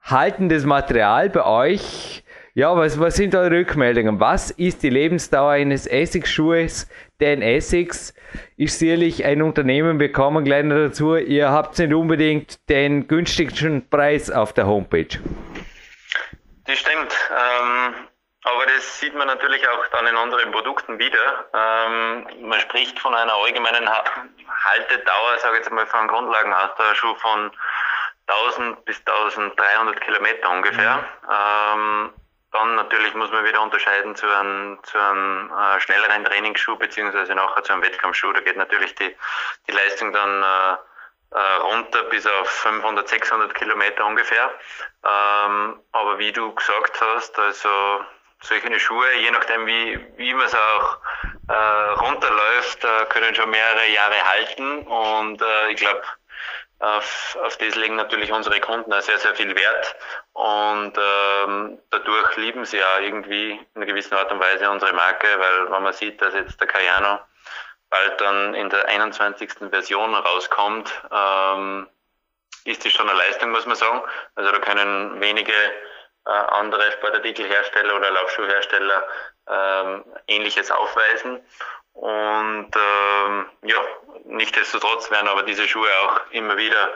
haltendes Material bei euch. Ja, was, was sind eure Rückmeldungen? Was ist die Lebensdauer eines Essigsschuhes? Denn Essex ist sicherlich ein Unternehmen, wir kommen gleich noch dazu. Ihr habt nicht unbedingt den günstigsten Preis auf der Homepage. Das stimmt. Ähm, aber das sieht man natürlich auch dann in anderen Produkten wieder. Ähm, man spricht von einer allgemeinen Haltedauer, sage ich jetzt mal, von Grundlagenaustauschschuh von 1000 bis 1300 Kilometer ungefähr. Mhm. Ähm, dann natürlich muss man wieder unterscheiden zu einem, zu einem äh, schnelleren Trainingsschuh beziehungsweise nachher zu einem Wettkampfschuh. Da geht natürlich die, die Leistung dann äh, äh, runter bis auf 500, 600 Kilometer ungefähr. Ähm, aber wie du gesagt hast, also solche Schuhe, je nachdem wie, wie man es auch äh, runterläuft, äh, können schon mehrere Jahre halten. Und äh, ich glaube, auf, auf das legen natürlich unsere Kunden auch sehr, sehr viel Wert. Und ähm, dadurch lieben sie ja irgendwie in einer gewissen Art und Weise unsere Marke, weil wenn man sieht, dass jetzt der Cayano bald dann in der 21. Version rauskommt, ähm, ist das schon eine Leistung, muss man sagen. Also da können wenige äh, andere Sportartikelhersteller oder Laufschuhhersteller ähm, ähnliches aufweisen. Und ähm, ja, nichtsdestotrotz werden aber diese Schuhe auch immer wieder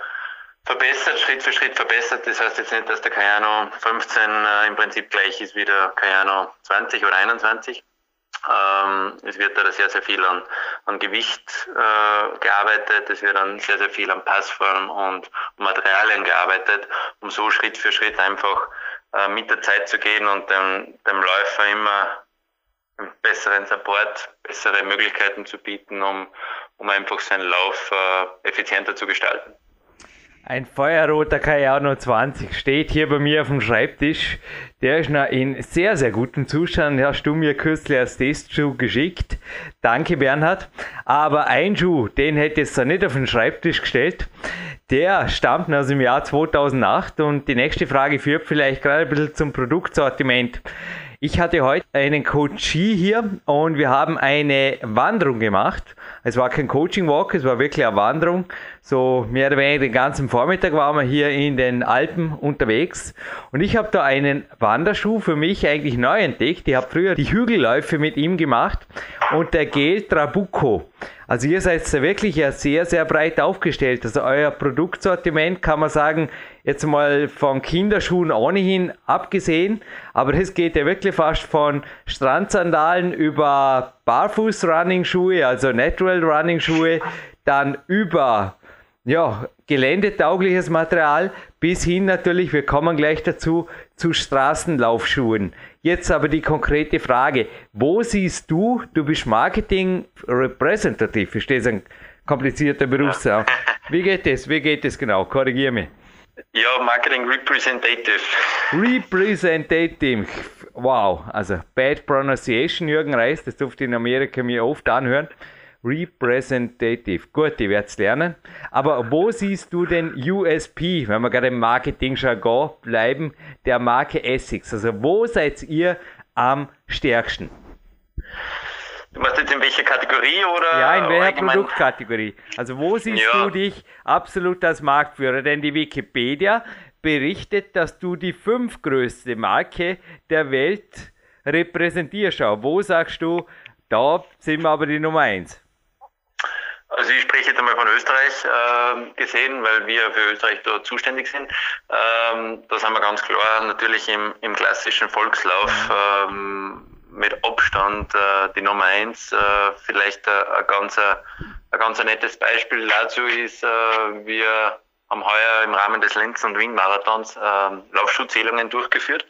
verbessert, Schritt für Schritt verbessert. Das heißt jetzt nicht, dass der Cayano 15 äh, im Prinzip gleich ist wie der Cayano 20 oder 21. Ähm, es wird da sehr, sehr viel an, an Gewicht äh, gearbeitet, es wird dann sehr, sehr viel an Passform und Materialien gearbeitet, um so Schritt für Schritt einfach äh, mit der Zeit zu gehen und dem, dem Läufer immer besseren Support, bessere Möglichkeiten zu bieten, um, um einfach seinen Lauf äh, effizienter zu gestalten. Ein feuerroter Cayano 20 steht hier bei mir auf dem Schreibtisch. Der ist noch in sehr, sehr gutem Zustand. Hast du mir kürzlich als Testschuh geschickt. Danke, Bernhard. Aber ein Schuh, den hätte ich jetzt nicht auf den Schreibtisch gestellt. Der stammt aus dem Jahr 2008 und die nächste Frage führt vielleicht gerade ein bisschen zum Produktsortiment. Ich hatte heute einen Coachie hier und wir haben eine Wanderung gemacht. Es war kein Coaching Walk, es war wirklich eine Wanderung. So mehr oder weniger den ganzen Vormittag waren wir hier in den Alpen unterwegs. Und ich habe da einen Wanderschuh für mich eigentlich neu entdeckt. Ich habe früher die Hügelläufe mit ihm gemacht und der Gel Trabucco. Also ihr seid da wirklich ja sehr, sehr breit aufgestellt. Also euer Produktsortiment kann man sagen, jetzt mal von Kinderschuhen ohnehin abgesehen, aber das geht ja wirklich fast von Strandsandalen über Barfuß-Running-Schuhe, also Natural Running-Schuhe, dann über ja, geländetaugliches Material bis hin natürlich, wir kommen gleich dazu, zu Straßenlaufschuhen. Jetzt aber die konkrete Frage, wo siehst du, du bist Marketing Representative, ich stehe ein komplizierter Berufsraum. Wie geht das? Wie geht das genau? Korrigier mich. Ja, Marketing Representative. Representative. Wow, also Bad Pronunciation, Jürgen Reis, das durfte ich in Amerika mir oft anhören. Representative. Gut, ich werde es lernen. Aber wo siehst du den USP, wenn wir gerade im Marketing-Jargon bleiben, der Marke Essex? Also wo seid ihr am stärksten? Du meinst jetzt in welcher Kategorie oder? Ja, in welcher allgemein? Produktkategorie. Also wo siehst ja. du dich absolut als Marktführer? Denn die Wikipedia berichtet, dass du die fünfgrößte Marke der Welt repräsentierst. Wo sagst du, da sind wir aber die Nummer eins? Also ich spreche jetzt einmal von Österreich äh, gesehen, weil wir für Österreich dort zuständig sind. Ähm, da sind wir ganz klar natürlich im, im klassischen Volkslauf ähm, mit Abstand äh, die Nummer eins. Äh, vielleicht ein, ganz, ein ganz nettes Beispiel dazu ist, äh, wir haben heuer im Rahmen des Lenz- und Wien-Marathons ähm, Laufschuhzählungen durchgeführt.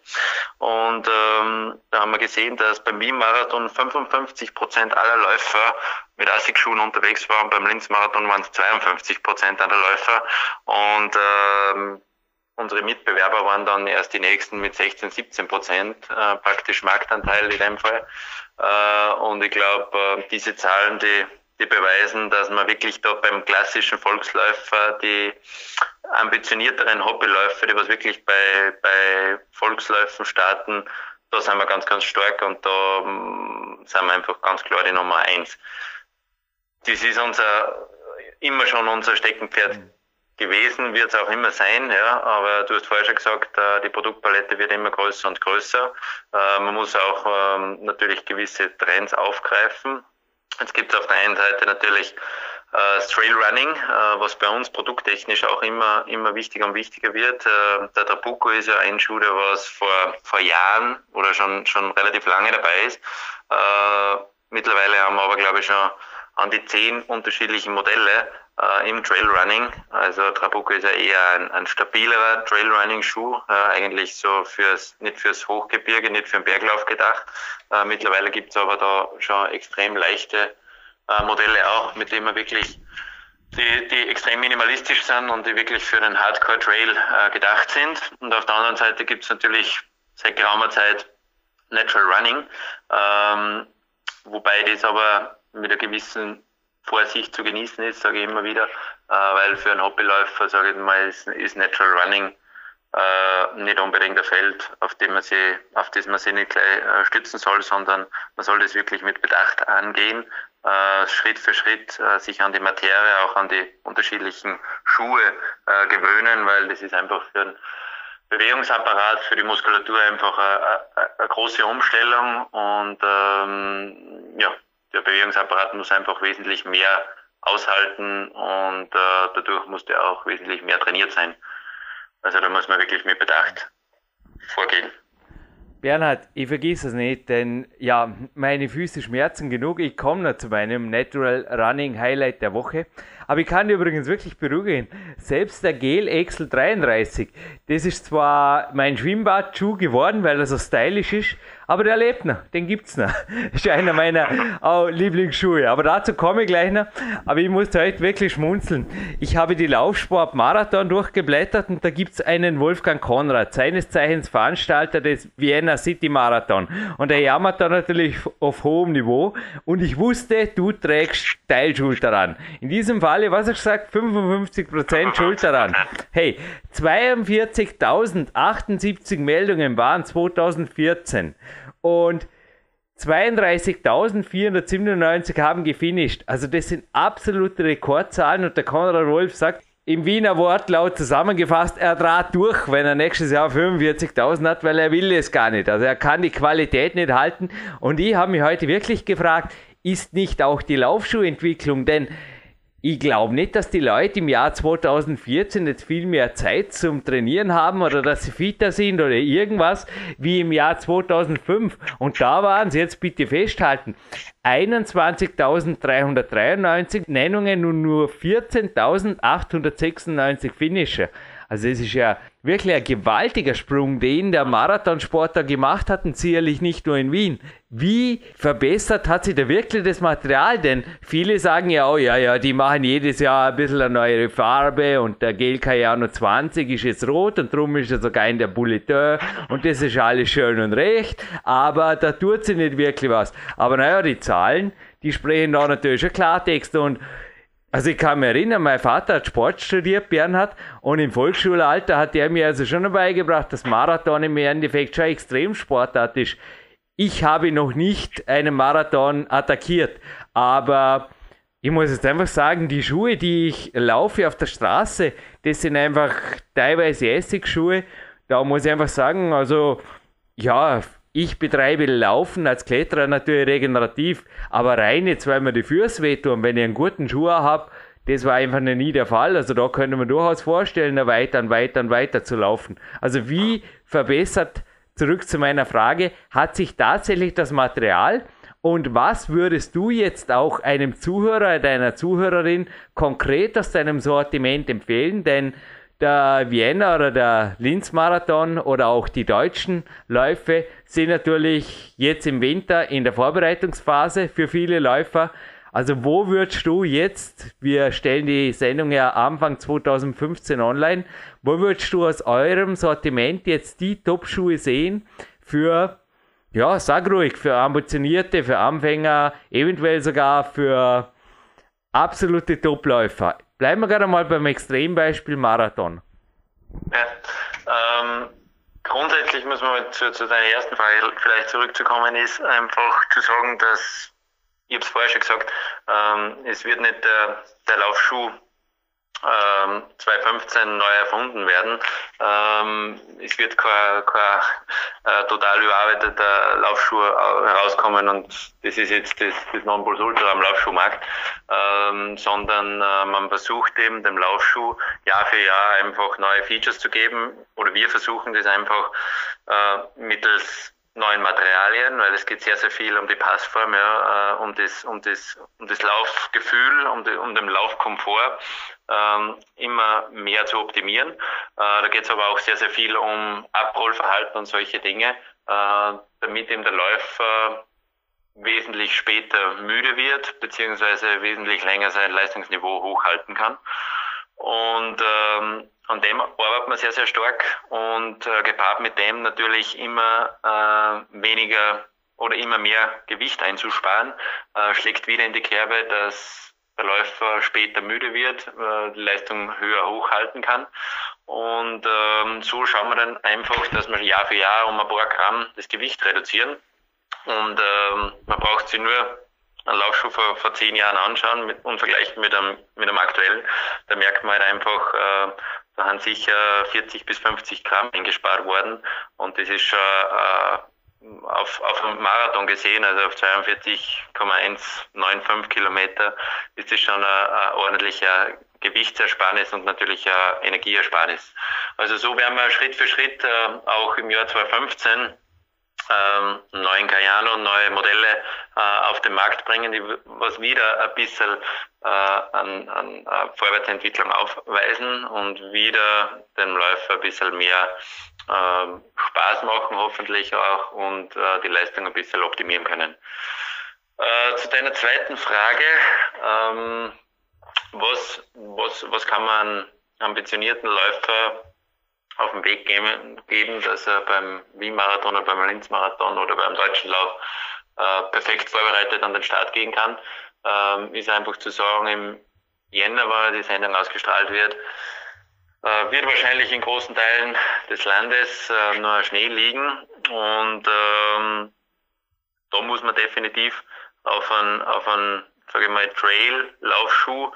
Und ähm, da haben wir gesehen, dass beim Wien-Marathon 55 Prozent aller Läufer mit Assig-Schuhen unterwegs waren. Beim Linz-Marathon waren es 52 Prozent aller Läufer. Und ähm, unsere Mitbewerber waren dann erst die nächsten mit 16, 17 Prozent äh, praktisch Marktanteil in dem Fall. Äh, und ich glaube, äh, diese Zahlen, die, die beweisen, dass man wirklich da beim klassischen Volksläufer die ambitionierteren Hobbyläufer, die was wirklich bei, bei Volksläufen starten, da sind wir ganz, ganz stark und da um, sind wir einfach ganz klar die Nummer eins. Das ist unser, immer schon unser Steckenpferd mhm gewesen, wird es auch immer sein, ja, aber du hast vorher schon gesagt, äh, die Produktpalette wird immer größer und größer. Äh, man muss auch ähm, natürlich gewisse Trends aufgreifen. Jetzt gibt es auf der einen Seite natürlich äh, das Trailrunning, äh, was bei uns produkttechnisch auch immer, immer wichtiger und wichtiger wird. Äh, der Trabuco ist ja ein Schuh, der was vor, vor Jahren oder schon, schon relativ lange dabei ist. Äh, mittlerweile haben wir aber, glaube ich, schon an die zehn unterschiedlichen Modelle äh, im Trailrunning. Also Trabuco ist ja eher ein, ein stabilerer Trailrunning-Schuh, äh, eigentlich so fürs, nicht fürs Hochgebirge, nicht für den Berglauf gedacht. Äh, mittlerweile gibt's aber da schon extrem leichte äh, Modelle auch, mit denen man wirklich die, die extrem minimalistisch sind und die wirklich für den Hardcore-Trail äh, gedacht sind. Und auf der anderen Seite gibt's natürlich seit geraumer Zeit Natural Running, ähm, wobei das aber mit einer gewissen Vorsicht zu genießen ist, sage ich immer wieder, äh, weil für einen Hobbyläufer, sage ich mal, ist, ist Natural Running äh, nicht unbedingt ein Feld, auf dem man sie, auf das man sich nicht gleich äh, stützen soll, sondern man soll das wirklich mit Bedacht angehen, äh, Schritt für Schritt äh, sich an die Materie, auch an die unterschiedlichen Schuhe äh, gewöhnen, weil das ist einfach für einen Bewegungsapparat, für die Muskulatur einfach eine, eine große Umstellung und ähm, ja, der Bewegungsapparat muss einfach wesentlich mehr aushalten und äh, dadurch muss der auch wesentlich mehr trainiert sein. Also da muss man wirklich mit Bedacht vorgehen. Bernhard, ich vergiss es nicht, denn ja, meine Füße schmerzen genug. Ich komme noch zu meinem Natural Running Highlight der Woche. Aber ich kann dir übrigens wirklich beruhigen. Selbst der Gel Excel 33, das ist zwar mein Schwimmbadschuh geworden, weil er so stylisch ist, aber der lebt noch, den gibt's noch. ist einer meiner oh, Lieblingsschuhe. Aber dazu komme ich gleich noch. Aber ich muss heute wirklich schmunzeln. Ich habe die Laufsport Marathon durchgeblättert und da gibt's einen Wolfgang Konrad, seines Zeichens Veranstalter des Vienna City Marathon. Und er jammert da natürlich auf hohem Niveau. Und ich wusste, du trägst Teilschulter an. In diesem Falle, was ich gesagt, 55% Schulter an. Hey, 42.078 Meldungen waren 2014 und 32.497 haben gefinisht. Also das sind absolute Rekordzahlen und der Konrad Wolf sagt, im Wiener Wortlaut zusammengefasst, er trat durch, wenn er nächstes Jahr 45.000 hat, weil er will es gar nicht. Also er kann die Qualität nicht halten. Und ich habe mich heute wirklich gefragt, ist nicht auch die Laufschuhentwicklung, denn ich glaube nicht, dass die Leute im Jahr 2014 jetzt viel mehr Zeit zum Trainieren haben oder dass sie fitter sind oder irgendwas wie im Jahr 2005. Und da waren sie jetzt bitte festhalten. 21.393 Nennungen und nur 14.896 Finisher. Also es ist ja wirklich ein gewaltiger Sprung, den der Marathonsport da gemacht hat und sicherlich nicht nur in Wien. Wie verbessert hat sich da wirklich das Material? Denn viele sagen ja, oh ja, ja, die machen jedes Jahr ein bisschen eine neue Farbe und der Cayano 20 ist jetzt rot und drum ist er sogar in der Bulletin und das ist alles schön und recht, aber da tut sich nicht wirklich was. Aber naja, die Zahlen, die sprechen da natürlich schon Klartext und also ich kann mich erinnern, mein Vater hat Sport studiert, Bernhard, und im Volksschulalter hat er mir also schon beigebracht, dass Marathon im Endeffekt schon Extremsportart ist. Ich habe noch nicht einen Marathon attackiert, aber ich muss jetzt einfach sagen, die Schuhe, die ich laufe auf der Straße, das sind einfach teilweise Essigschuhe. Da muss ich einfach sagen, also ja, ich betreibe Laufen als Kletterer natürlich regenerativ, aber rein jetzt, weil mir die Füße wehtun, wenn ich einen guten Schuh habe, das war einfach nie der Fall. Also da könnte man durchaus vorstellen, weiter und weiter und weiter zu laufen. Also wie verbessert, zurück zu meiner Frage, hat sich tatsächlich das Material und was würdest du jetzt auch einem Zuhörer, deiner Zuhörerin konkret aus deinem Sortiment empfehlen? Denn der Vienna oder der Linz-Marathon oder auch die deutschen Läufe sind natürlich jetzt im Winter in der Vorbereitungsphase für viele Läufer. Also wo würdest du jetzt, wir stellen die Sendung ja Anfang 2015 online, wo würdest du aus eurem Sortiment jetzt die Top-Schuhe sehen für, ja, sag ruhig, für Ambitionierte, für Anfänger, eventuell sogar für absolute Topläufer? Bleiben wir gerade mal beim Extrembeispiel Marathon. Ja, ähm, grundsätzlich muss man zu, zu deiner ersten Frage vielleicht zurückzukommen, ist einfach zu sagen, dass, ich habe es vorher schon gesagt, ähm, es wird nicht der, der Laufschuh ähm, 2015 neu erfunden werden. Ähm, es wird kein, kein äh, total überarbeiteter Laufschuh herauskommen und das ist jetzt das, das Nonplusultra am Laufschuhmarkt, ähm, sondern äh, man versucht eben dem Laufschuh Jahr für Jahr einfach neue Features zu geben. Oder wir versuchen das einfach äh, mittels neuen Materialien, weil es geht sehr, sehr viel um die Passform, ja, äh, um, das, um, das, um das Laufgefühl, um, die, um den Laufkomfort ähm, immer mehr zu optimieren. Äh, da geht es aber auch sehr, sehr viel um Abrollverhalten und solche Dinge, äh, damit eben der Läufer wesentlich später müde wird, beziehungsweise wesentlich länger sein Leistungsniveau hochhalten kann. Und ähm, an dem arbeitet man sehr, sehr stark und äh, gepaart mit dem natürlich immer äh, weniger oder immer mehr Gewicht einzusparen, äh, schlägt wieder in die Kerbe, dass der Läufer später müde wird, äh, die Leistung höher hochhalten kann. Und ähm, so schauen wir dann einfach, dass wir Jahr für Jahr um ein paar Gramm das Gewicht reduzieren. Und ähm, man braucht sich nur einen Laufschuh vor, vor zehn Jahren anschauen mit, und vergleichen mit einem, mit einem aktuellen. Da merkt man halt einfach, äh, da haben sicher 40 bis 50 Gramm eingespart worden. Und das ist schon äh, auf, auf einem Marathon gesehen, also auf 42,195 Kilometer, ist das schon ein, ein ordentlicher Gewichtsersparnis und natürlich ein Energieersparnis. Also so werden wir Schritt für Schritt äh, auch im Jahr 2015 ähm, neuen Cayano, neue Modelle äh, auf den Markt bringen, die was wieder ein bisschen äh, an, an äh, Vorwärtsentwicklung aufweisen und wieder dem Läufer ein bisschen mehr äh, Spaß machen, hoffentlich auch, und äh, die Leistung ein bisschen optimieren können. Äh, zu deiner zweiten Frage, ähm, was, was, was kann man ambitionierten Läufer auf den Weg geben, dass er beim Wien-Marathon oder beim Linz-Marathon oder beim deutschen Lauf äh, perfekt vorbereitet an den Start gehen kann. Ähm, ist einfach zu sagen, im Jänner, wenn die Sendung ausgestrahlt wird, äh, wird wahrscheinlich in großen Teilen des Landes äh, nur Schnee liegen und ähm, da muss man definitiv auf einen, auf einen sage ich mal, Trail-Laufschuh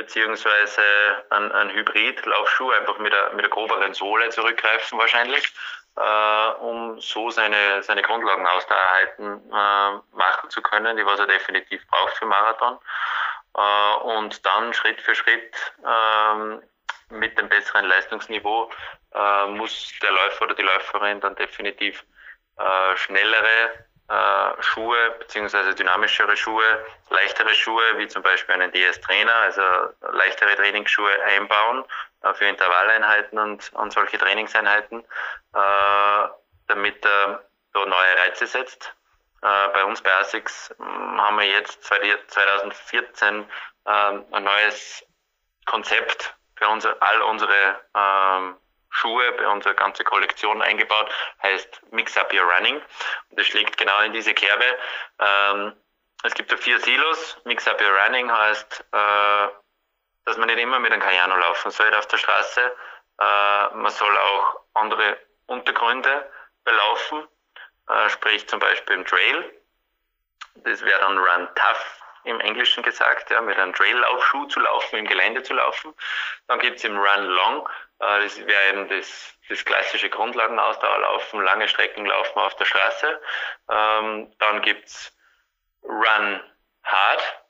beziehungsweise ein, ein Hybrid-Laufschuh, einfach mit der, mit groberen Sohle zurückgreifen wahrscheinlich, äh, um so seine, seine Grundlagen Grundlagenausdauerheiten äh, machen zu können, die was er definitiv braucht für Marathon. Äh, und dann Schritt für Schritt ähm, mit dem besseren Leistungsniveau äh, muss der Läufer oder die Läuferin dann definitiv äh, schnellere äh, Schuhe beziehungsweise dynamischere Schuhe, leichtere Schuhe, wie zum Beispiel einen DS-Trainer, also leichtere Trainingsschuhe einbauen äh, für Intervalleinheiten und, und solche Trainingseinheiten, äh, damit er da neue Reize setzt. Äh, bei uns bei ASICS hm, haben wir jetzt 2014 ähm, ein neues Konzept für unser, all unsere ähm, Schuhe bei unserer ganzen Kollektion eingebaut, heißt Mix Up Your Running. Und das schlägt genau in diese Kerbe. Ähm, es gibt ja vier Silos. Mix Up Your Running heißt, äh, dass man nicht immer mit einem Cayano laufen soll auf der Straße. Äh, man soll auch andere Untergründe belaufen, äh, sprich zum Beispiel im Trail. Das wäre dann Run Tough im Englischen gesagt, ja, mit einem Trail-Laufschuh zu laufen, im Gelände zu laufen. Dann gibt's im Run Long, das wäre eben das, das klassische Grundlagenausdauerlaufen, lange Strecken laufen auf der Straße. Ähm, dann gibt's Run Hard.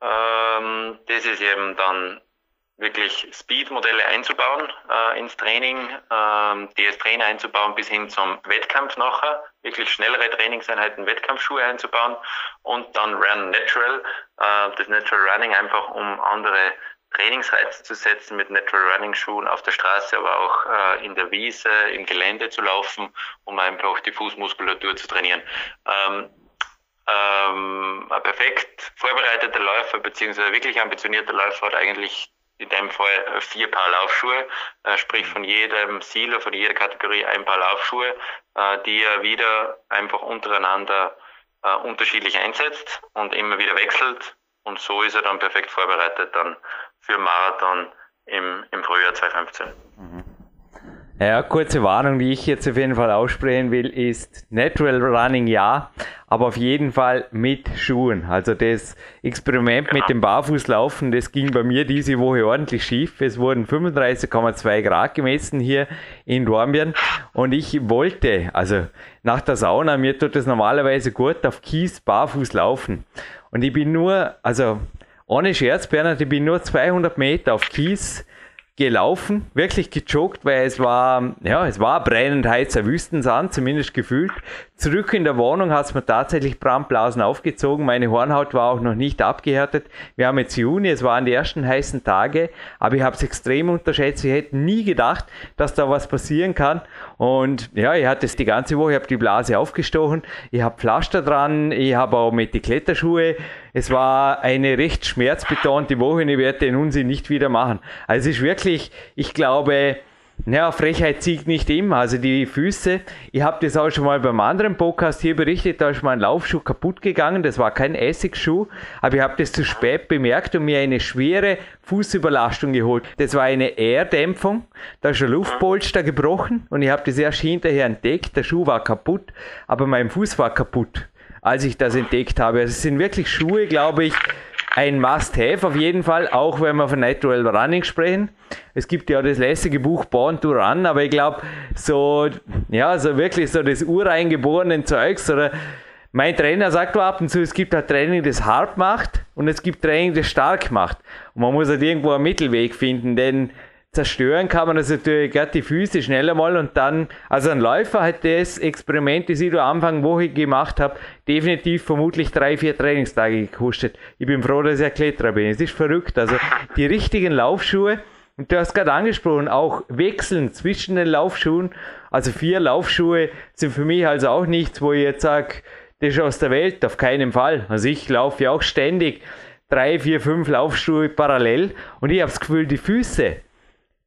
Ähm, das ist eben dann wirklich Speed-Modelle einzubauen äh, ins Training, ähm, DS-Trainer einzubauen bis hin zum Wettkampf nachher, wirklich schnellere Trainingseinheiten, Wettkampfschuhe einzubauen und dann Run Natural, äh, das Natural Running einfach um andere Trainingsreize zu setzen mit Natural Running Schuhen auf der Straße, aber auch äh, in der Wiese, im Gelände zu laufen, um einfach die Fußmuskulatur zu trainieren. Ähm, ähm, ein perfekt vorbereiteter Läufer beziehungsweise wirklich ambitionierter Läufer hat eigentlich in dem Fall vier Paar Laufschuhe, äh, sprich von jedem Silo, von jeder Kategorie ein Paar Laufschuhe, äh, die er wieder einfach untereinander äh, unterschiedlich einsetzt und immer wieder wechselt. Und so ist er dann perfekt vorbereitet dann für Marathon im, im Frühjahr 2015. Mhm. Ja, kurze Warnung, die ich jetzt auf jeden Fall aussprechen will, ist Natural Running ja, aber auf jeden Fall mit Schuhen. Also das Experiment mit dem Barfußlaufen, das ging bei mir diese Woche ordentlich schief. Es wurden 35,2 Grad gemessen hier in Dornbirn und ich wollte, also nach der Sauna, mir tut es normalerweise gut auf Kies barfuß laufen. Und ich bin nur, also ohne Scherz, Bernhard, ich bin nur 200 Meter auf Kies gelaufen, wirklich gejoggt, weil es war, ja, es war brennend heißer Wüstensand, zumindest gefühlt. Zurück in der Wohnung hat es mir tatsächlich Brandblasen aufgezogen. Meine Hornhaut war auch noch nicht abgehärtet. Wir haben jetzt Juni, es waren die ersten heißen Tage, aber ich habe es extrem unterschätzt. Ich hätte nie gedacht, dass da was passieren kann. Und ja, ich hatte es die ganze Woche, ich habe die Blase aufgestochen, ich habe Pflaster dran, ich habe auch mit die Kletterschuhe. Es war eine recht schmerzbetonte Woche und ich werde den Unsinn nicht wieder machen. Also es ist wirklich, ich glaube, ja, Frechheit siegt nicht immer. Also die Füße, ich habe das auch schon mal beim anderen Podcast hier berichtet, da ist mein Laufschuh kaputt gegangen. Das war kein Essigschuh, aber ich habe das zu spät bemerkt und mir eine schwere Fußüberlastung geholt. Das war eine Erdämpfung, da ist ein Luftpolster gebrochen und ich habe das erst hinterher entdeckt. Der Schuh war kaputt, aber mein Fuß war kaputt, als ich das entdeckt habe. Also es sind wirklich Schuhe, glaube ich, ein Must-Have auf jeden Fall, auch wenn wir von Natural Running sprechen. Es gibt ja das lässige Buch Born to Run, aber ich glaube, so, ja, so wirklich so das ureingeborenen Zeugs oder mein Trainer sagt ab und zu, es gibt ein Training, das hart macht und es gibt Training, das stark macht. Und man muss halt irgendwo einen Mittelweg finden, denn zerstören kann man das natürlich gerade die Füße schneller mal und dann, also ein Läufer hat das Experiment, das ich da Anfang Woche gemacht habe, definitiv vermutlich drei, vier Trainingstage gekostet. Ich bin froh, dass ich ein Kletterer bin. Es ist verrückt. Also die richtigen Laufschuhe, und du hast gerade angesprochen, auch wechseln zwischen den Laufschuhen. Also vier Laufschuhe sind für mich also auch nichts, wo ich jetzt sage, das ist aus der Welt, auf keinen Fall. Also ich laufe ja auch ständig drei, vier, fünf Laufschuhe parallel und ich habe das Gefühl, die Füße,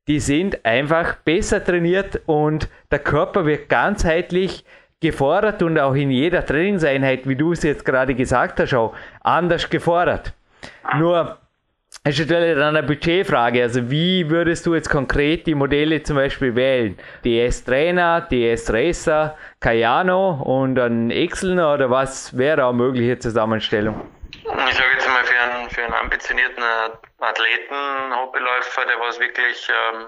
die sind einfach besser trainiert und der Körper wird ganzheitlich gefordert und auch in jeder Trainingseinheit, wie du es jetzt gerade gesagt hast, auch anders gefordert. Nur es ist natürlich dann eine Budgetfrage. Also wie würdest du jetzt konkret die Modelle zum Beispiel wählen? DS Trainer, DS Racer, Cayano und ein Excel oder was wäre eine mögliche Zusammenstellung? Ich sage jetzt mal für einen, für einen ambitionierten Athleten, Hobbyläufer, der was wirklich ähm,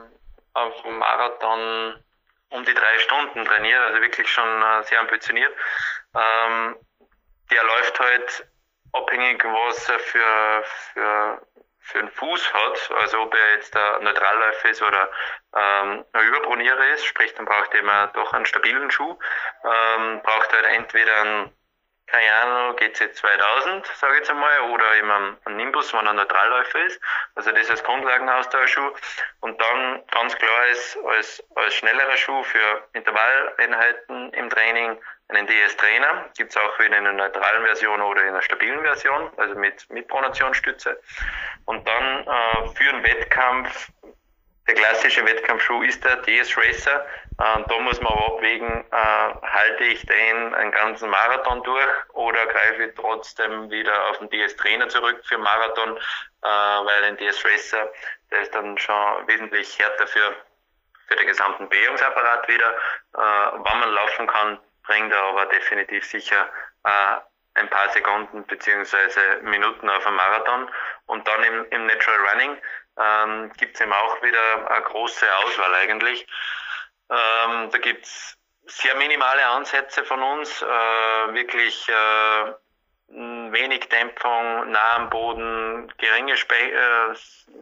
auf dem Marathon um die drei Stunden trainiert, also wirklich schon äh, sehr ambitioniert, ähm, der läuft halt abhängig, was er für, für, für einen Fuß hat, also ob er jetzt ein Neutralläufer ist oder ähm, ein Überbronierer ist, sprich dann braucht er immer doch einen stabilen Schuh, ähm, braucht er halt entweder einen keine Ahnung, GC 2000, sage ich jetzt einmal, oder eben ein Nimbus, wenn er Neutralläufer ist. Also das als Grundlagenaustauschschuh. Und dann ganz klar ist als, als schnellerer Schuh für Intervalleinheiten im Training einen DS-Trainer. Gibt es auch in einer neutralen Version oder in einer stabilen Version, also mit, mit Pronationsstütze. Und dann äh, für einen Wettkampf der klassische Wettkampfschuh ist der DS Racer. Äh, da muss man aber abwägen, äh, halte ich den einen ganzen Marathon durch oder greife ich trotzdem wieder auf den DS Trainer zurück für Marathon, äh, weil ein DS Racer, der ist dann schon wesentlich härter für, für den gesamten Bewegungsapparat wieder. Äh, wann man laufen kann, bringt er aber definitiv sicher äh, ein paar Sekunden beziehungsweise Minuten auf einen Marathon. Und dann im, im Natural Running ähm, gibt es eben auch wieder eine große Auswahl eigentlich. Ähm, da gibt es sehr minimale Ansätze von uns, äh, wirklich äh, wenig Dämpfung, nah am Boden, geringe, Spe äh,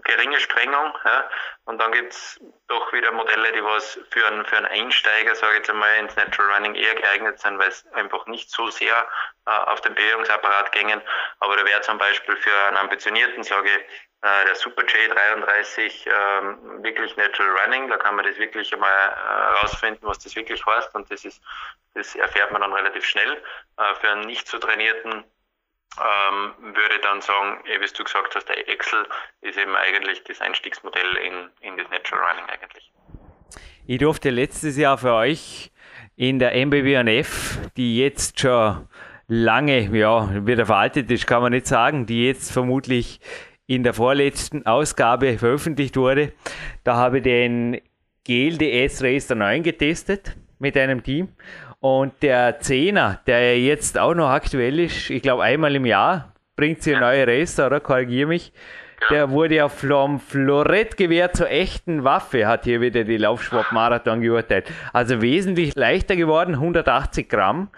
geringe Sprengung. Ja? Und dann gibt es doch wieder Modelle, die was für einen, für einen Einsteiger, sage ich jetzt einmal, ins Natural Running eher geeignet sind, weil es einfach nicht so sehr äh, auf den Bewegungsapparat gängen. Aber da wäre zum Beispiel für einen ambitionierten, sage ich, äh, der Super J33 ähm, wirklich Natural Running. Da kann man das wirklich einmal herausfinden, was das wirklich heißt. Und das ist, das erfährt man dann relativ schnell. Äh, für einen nicht so trainierten ähm, würde dann sagen, eh, wie du gesagt hast, der Excel ist eben eigentlich das Einstiegsmodell in, in das Natural Running eigentlich. Ich durfte letztes Jahr für euch in der MBBNF, die jetzt schon lange, ja, wieder veraltet ist, kann man nicht sagen, die jetzt vermutlich in der vorletzten Ausgabe veröffentlicht wurde. Da habe ich den GLDS Racer 9 getestet mit einem Team. Und der Zehner, der jetzt auch noch aktuell ist, ich glaube einmal im Jahr bringt sie neue Racer, oder? Korrigiere mich. Der wurde ja vom Florettgewehr zur echten Waffe, hat hier wieder die Laufsportmarathon geurteilt. Also wesentlich leichter geworden, 180 Gramm.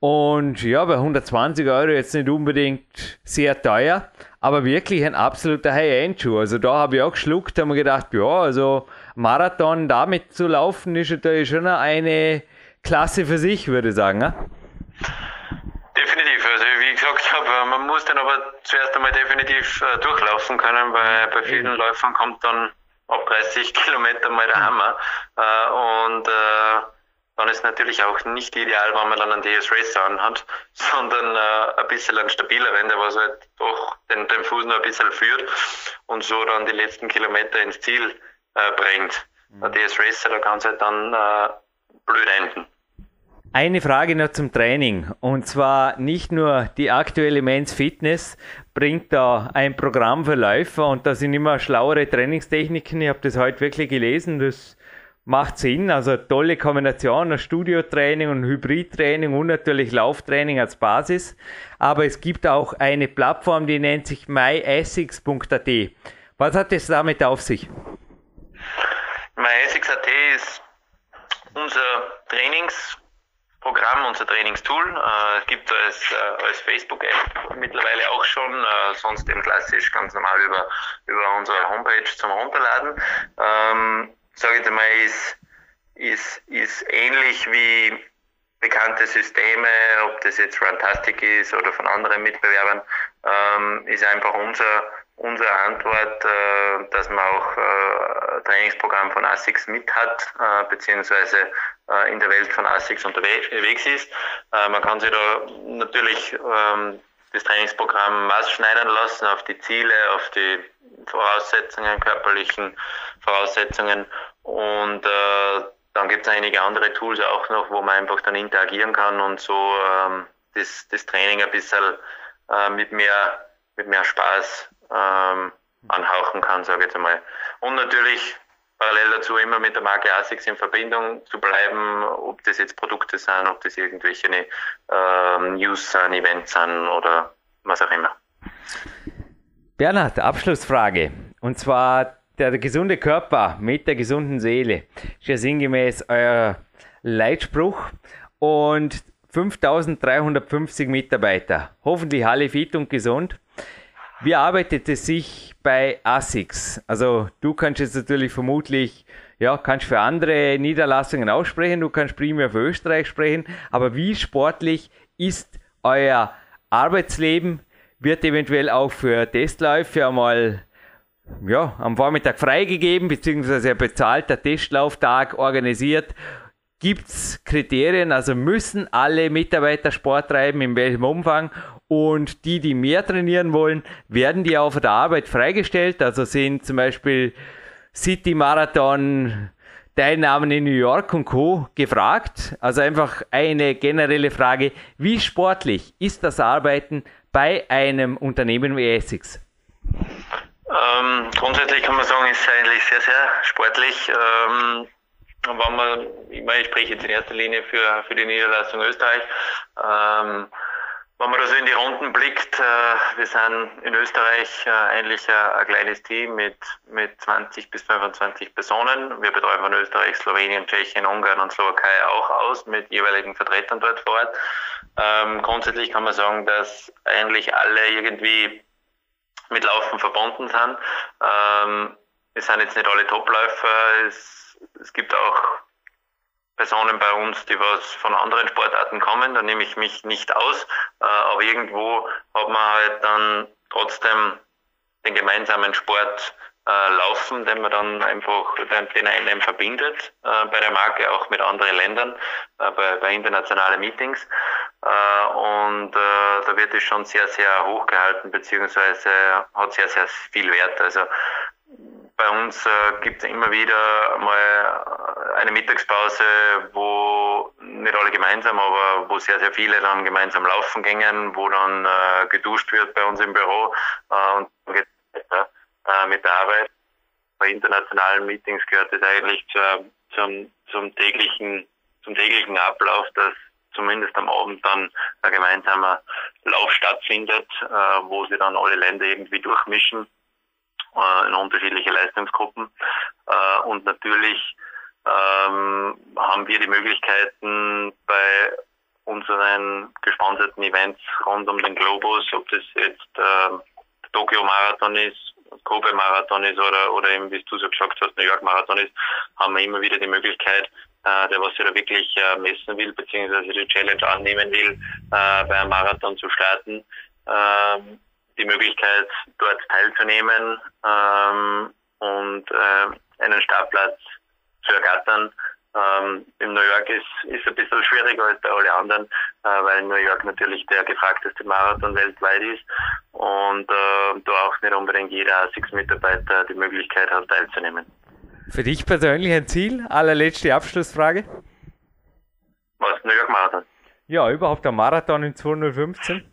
Und ja, bei 120 Euro jetzt nicht unbedingt sehr teuer, aber wirklich ein absoluter High-End-Schuh. Also da habe ich auch geschluckt, habe mir gedacht, ja, also Marathon damit zu laufen, ist da schon eine Klasse für sich, würde ich sagen. Ne? Definitiv. Also wie ich gesagt habe, man muss dann aber zuerst einmal definitiv äh, durchlaufen können, weil bei vielen Läufern kommt dann ab 30 Kilometer mal der Hammer. Äh, und äh, dann ist natürlich auch nicht ideal, wenn man dann einen DS Racer anhat, sondern äh, ein bisschen ein stabileren, der was halt doch den, den Fuß noch ein bisschen führt und so dann die letzten Kilometer ins Ziel äh, bringt. Mhm. Der DS Racer, da kann es halt dann äh, blöd enden. Eine Frage noch zum Training. Und zwar nicht nur die aktuelle Men's Fitness bringt da ein Programm für Läufer und da sind immer schlauere Trainingstechniken. Ich habe das heute wirklich gelesen. Das macht Sinn. Also tolle Kombination aus Studiotraining und Hybridtraining und natürlich Lauftraining als Basis. Aber es gibt auch eine Plattform, die nennt sich myessex.at. Was hat es damit auf sich? MyEssex.at ist unser Trainings Programm, unser Trainingstool. Äh, gibt als, äh, als Facebook-App mittlerweile auch schon, äh, sonst eben klassisch ganz normal über, über unsere Homepage zum Runterladen. Sage ich mal, ist, ist, ist ähnlich wie bekannte Systeme, ob das jetzt Runtastic ist oder von anderen Mitbewerbern, ähm, ist einfach unser unsere Antwort, äh, dass man auch äh, Trainingsprogramm von ASICS mit hat, äh, beziehungsweise äh, in der Welt von ASICS unterwegs ist. Äh, man kann sich da natürlich ähm, das Trainingsprogramm maßschneidern lassen auf die Ziele, auf die Voraussetzungen, körperlichen Voraussetzungen und äh, dann gibt es einige andere Tools auch noch, wo man einfach dann interagieren kann und so ähm, das, das Training ein bisschen äh, mit mehr mit mehr Spaß ähm, anhauchen kann, sage ich jetzt einmal. Und natürlich parallel dazu immer mit der Marke ASICS in Verbindung zu bleiben, ob das jetzt Produkte sind, ob das irgendwelche ähm, News sind, Events sind oder was auch immer. Bernhard, Abschlussfrage. Und zwar der gesunde Körper mit der gesunden Seele. Ist ja sinngemäß euer Leitspruch. Und 5350 Mitarbeiter. Hoffentlich alle fit und gesund. Wie arbeitet es sich bei ASICS? Also du kannst jetzt natürlich vermutlich, ja, kannst für andere Niederlassungen aussprechen, du kannst primär für Österreich sprechen, aber wie sportlich ist euer Arbeitsleben? Wird eventuell auch für Testläufe einmal ja, am Vormittag freigegeben, beziehungsweise ein bezahlter Testlauftag organisiert? Gibt es Kriterien, also müssen alle Mitarbeiter Sport treiben, in welchem Umfang? Und die, die mehr trainieren wollen, werden die auf der Arbeit freigestellt. Also sind zum Beispiel City Marathon, Teilnahmen in New York und Co. gefragt. Also einfach eine generelle Frage, wie sportlich ist das Arbeiten bei einem Unternehmen wie Essex? Ähm, grundsätzlich kann man sagen, ist es eigentlich sehr, sehr sportlich. Ähm, wenn man, ich, meine, ich spreche jetzt in erster Linie für, für die Niederlassung Österreich. Ähm, wenn man da so in die Runden blickt, äh, wir sind in Österreich äh, eigentlich ein, ein, kleines Team mit, mit 20 bis 25 Personen. Wir betreuen von Österreich, Slowenien, Tschechien, Ungarn und Slowakei auch aus mit jeweiligen Vertretern dort vor Ort. Ähm, grundsätzlich kann man sagen, dass eigentlich alle irgendwie mit Laufen verbunden sind. Ähm, es sind jetzt nicht alle Topläufer, es, es gibt auch Personen bei uns, die was von anderen Sportarten kommen, da nehme ich mich nicht aus, äh, aber irgendwo hat man halt dann trotzdem den gemeinsamen Sport äh, laufen, den man dann einfach, den, den einen verbindet äh, bei der Marke, auch mit anderen Ländern, äh, bei, bei internationalen Meetings. Äh, und äh, da wird es schon sehr, sehr hoch gehalten, beziehungsweise hat sehr, sehr viel Wert. Also bei uns äh, gibt es immer wieder mal eine Mittagspause, wo nicht alle gemeinsam, aber wo sehr, sehr viele dann gemeinsam laufen gingen, wo dann äh, geduscht wird bei uns im Büro äh, und geht äh, mit der Arbeit. Bei internationalen Meetings gehört es eigentlich zur, zum, zum täglichen zum täglichen Ablauf, dass zumindest am Abend dann ein gemeinsamer Lauf stattfindet, äh, wo sie dann alle Länder irgendwie durchmischen äh, in unterschiedliche Leistungsgruppen. Äh, und natürlich ähm, haben wir die Möglichkeiten bei unseren gesponserten Events rund um den Globus, ob das jetzt äh, der Tokio-Marathon ist, Kobe-Marathon ist oder, oder eben, wie du so gesagt hast, New York-Marathon ist, haben wir immer wieder die Möglichkeit, äh, der was sich da wirklich äh, messen will, beziehungsweise die Challenge annehmen will, äh, bei einem Marathon zu starten, ähm, die Möglichkeit, dort teilzunehmen ähm, und äh, einen Startplatz zu ergattern. Ähm, in New York ist ist ein bisschen schwieriger als bei allen anderen, äh, weil New York natürlich der gefragteste Marathon weltweit ist und äh, da auch nicht unbedingt jeder ASICS-Mitarbeiter die Möglichkeit hat, teilzunehmen. Für dich persönlich ein Ziel? Allerletzte Abschlussfrage. Was, New York Marathon? Ja, überhaupt der Marathon in 2015?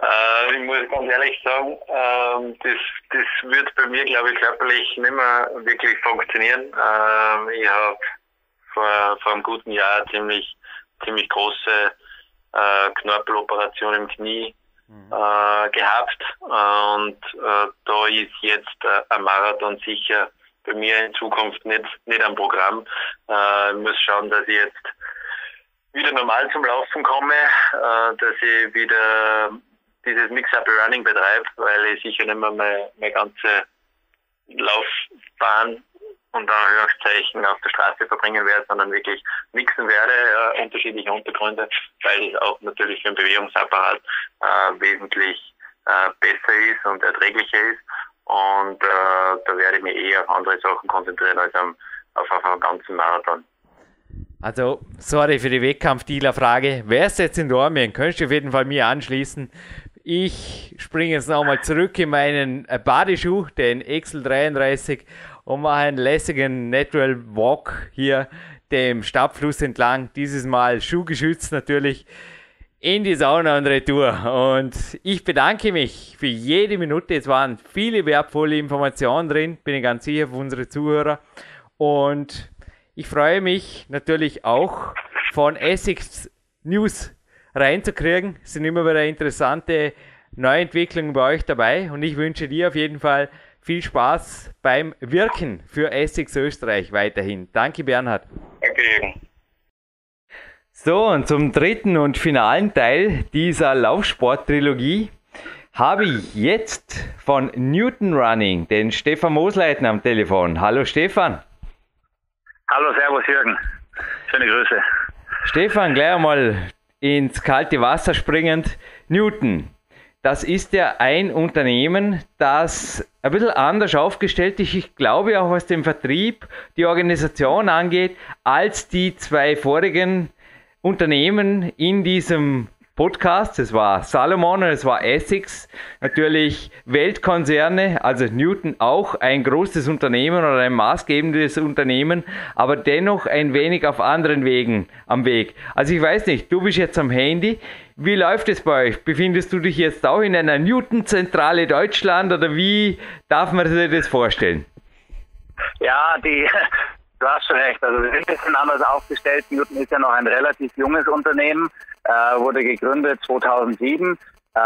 Äh, ich muss ganz ehrlich sagen, ähm, das, das wird bei mir, glaube ich, körperlich nicht mehr wirklich funktionieren. Ähm, ich habe vor, vor einem guten Jahr ziemlich, ziemlich große äh, Knorpeloperation im Knie mhm. äh, gehabt. und äh, da ist jetzt äh, ein Marathon sicher bei mir in Zukunft nicht, nicht am Programm. Äh, ich muss schauen, dass ich jetzt wieder normal zum Laufen komme, äh, dass ich wieder dieses Mix-Up Running betreibe, weil ich sicher nicht mehr meine, meine ganze Laufbahn und Anführungszeichen auf der Straße verbringen werde, sondern wirklich mixen werde, äh, unterschiedliche Untergründe, weil es auch natürlich für den Bewegungsapparat äh, wesentlich äh, besser ist und erträglicher ist. Und äh, da werde ich mich eher auf andere Sachen konzentrieren als am, auf, auf einen ganzen Marathon. Also, sorry für die Wettkampf-Dealer-Frage. Wer ist jetzt in Dormien? Könntest du auf jeden Fall mir anschließen. Ich springe jetzt nochmal zurück in meinen äh, Badeschuh, den Excel 33, mache einen lässigen Natural Walk hier dem Stabfluss entlang. Dieses Mal schuhgeschützt natürlich in die Sauna und Retour. Und ich bedanke mich für jede Minute. Es waren viele wertvolle Informationen drin, bin ich ganz sicher für unsere Zuhörer. Und ich freue mich natürlich auch von Essex News reinzukriegen. Es sind immer wieder interessante Neuentwicklungen bei euch dabei. Und ich wünsche dir auf jeden Fall viel Spaß beim Wirken für Essex Österreich weiterhin. Danke, Bernhard. Danke, Jürgen. So, und zum dritten und finalen Teil dieser Laufsport-Trilogie habe ich jetzt von Newton Running den Stefan Mosleitner am Telefon. Hallo Stefan. Hallo, Servus Jürgen. Schöne Grüße. Stefan, gleich einmal ins kalte Wasser springend. Newton, das ist ja ein Unternehmen, das ein bisschen anders aufgestellt ist, ich glaube auch was den Vertrieb, die Organisation angeht, als die zwei vorigen Unternehmen in diesem Podcast. Es war Salomon und es war Essex. Natürlich Weltkonzerne, also Newton auch ein großes Unternehmen oder ein maßgebendes Unternehmen, aber dennoch ein wenig auf anderen Wegen am Weg. Also ich weiß nicht, du bist jetzt am Handy. Wie läuft es bei euch? Befindest du dich jetzt auch in einer Newton-Zentrale Deutschland oder wie darf man sich das vorstellen? Ja, die, Du hast schon recht. Also wir sind ein bisschen anders aufgestellt. Newton ist ja noch ein relativ junges Unternehmen, äh, wurde gegründet 2007, äh,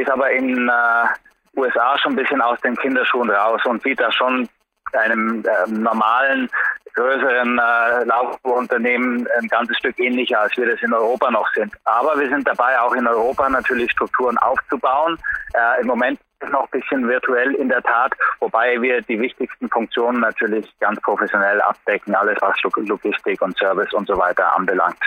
ist aber in äh, USA schon ein bisschen aus den Kinderschuhen raus und sieht da schon einem äh, normalen, größeren äh, Laufunternehmen ein ganzes Stück ähnlicher, als wir das in Europa noch sind. Aber wir sind dabei, auch in Europa natürlich Strukturen aufzubauen. Äh, Im Moment noch ein bisschen virtuell in der Tat, wobei wir die wichtigsten Funktionen natürlich ganz professionell abdecken, alles was Logistik und Service und so weiter anbelangt.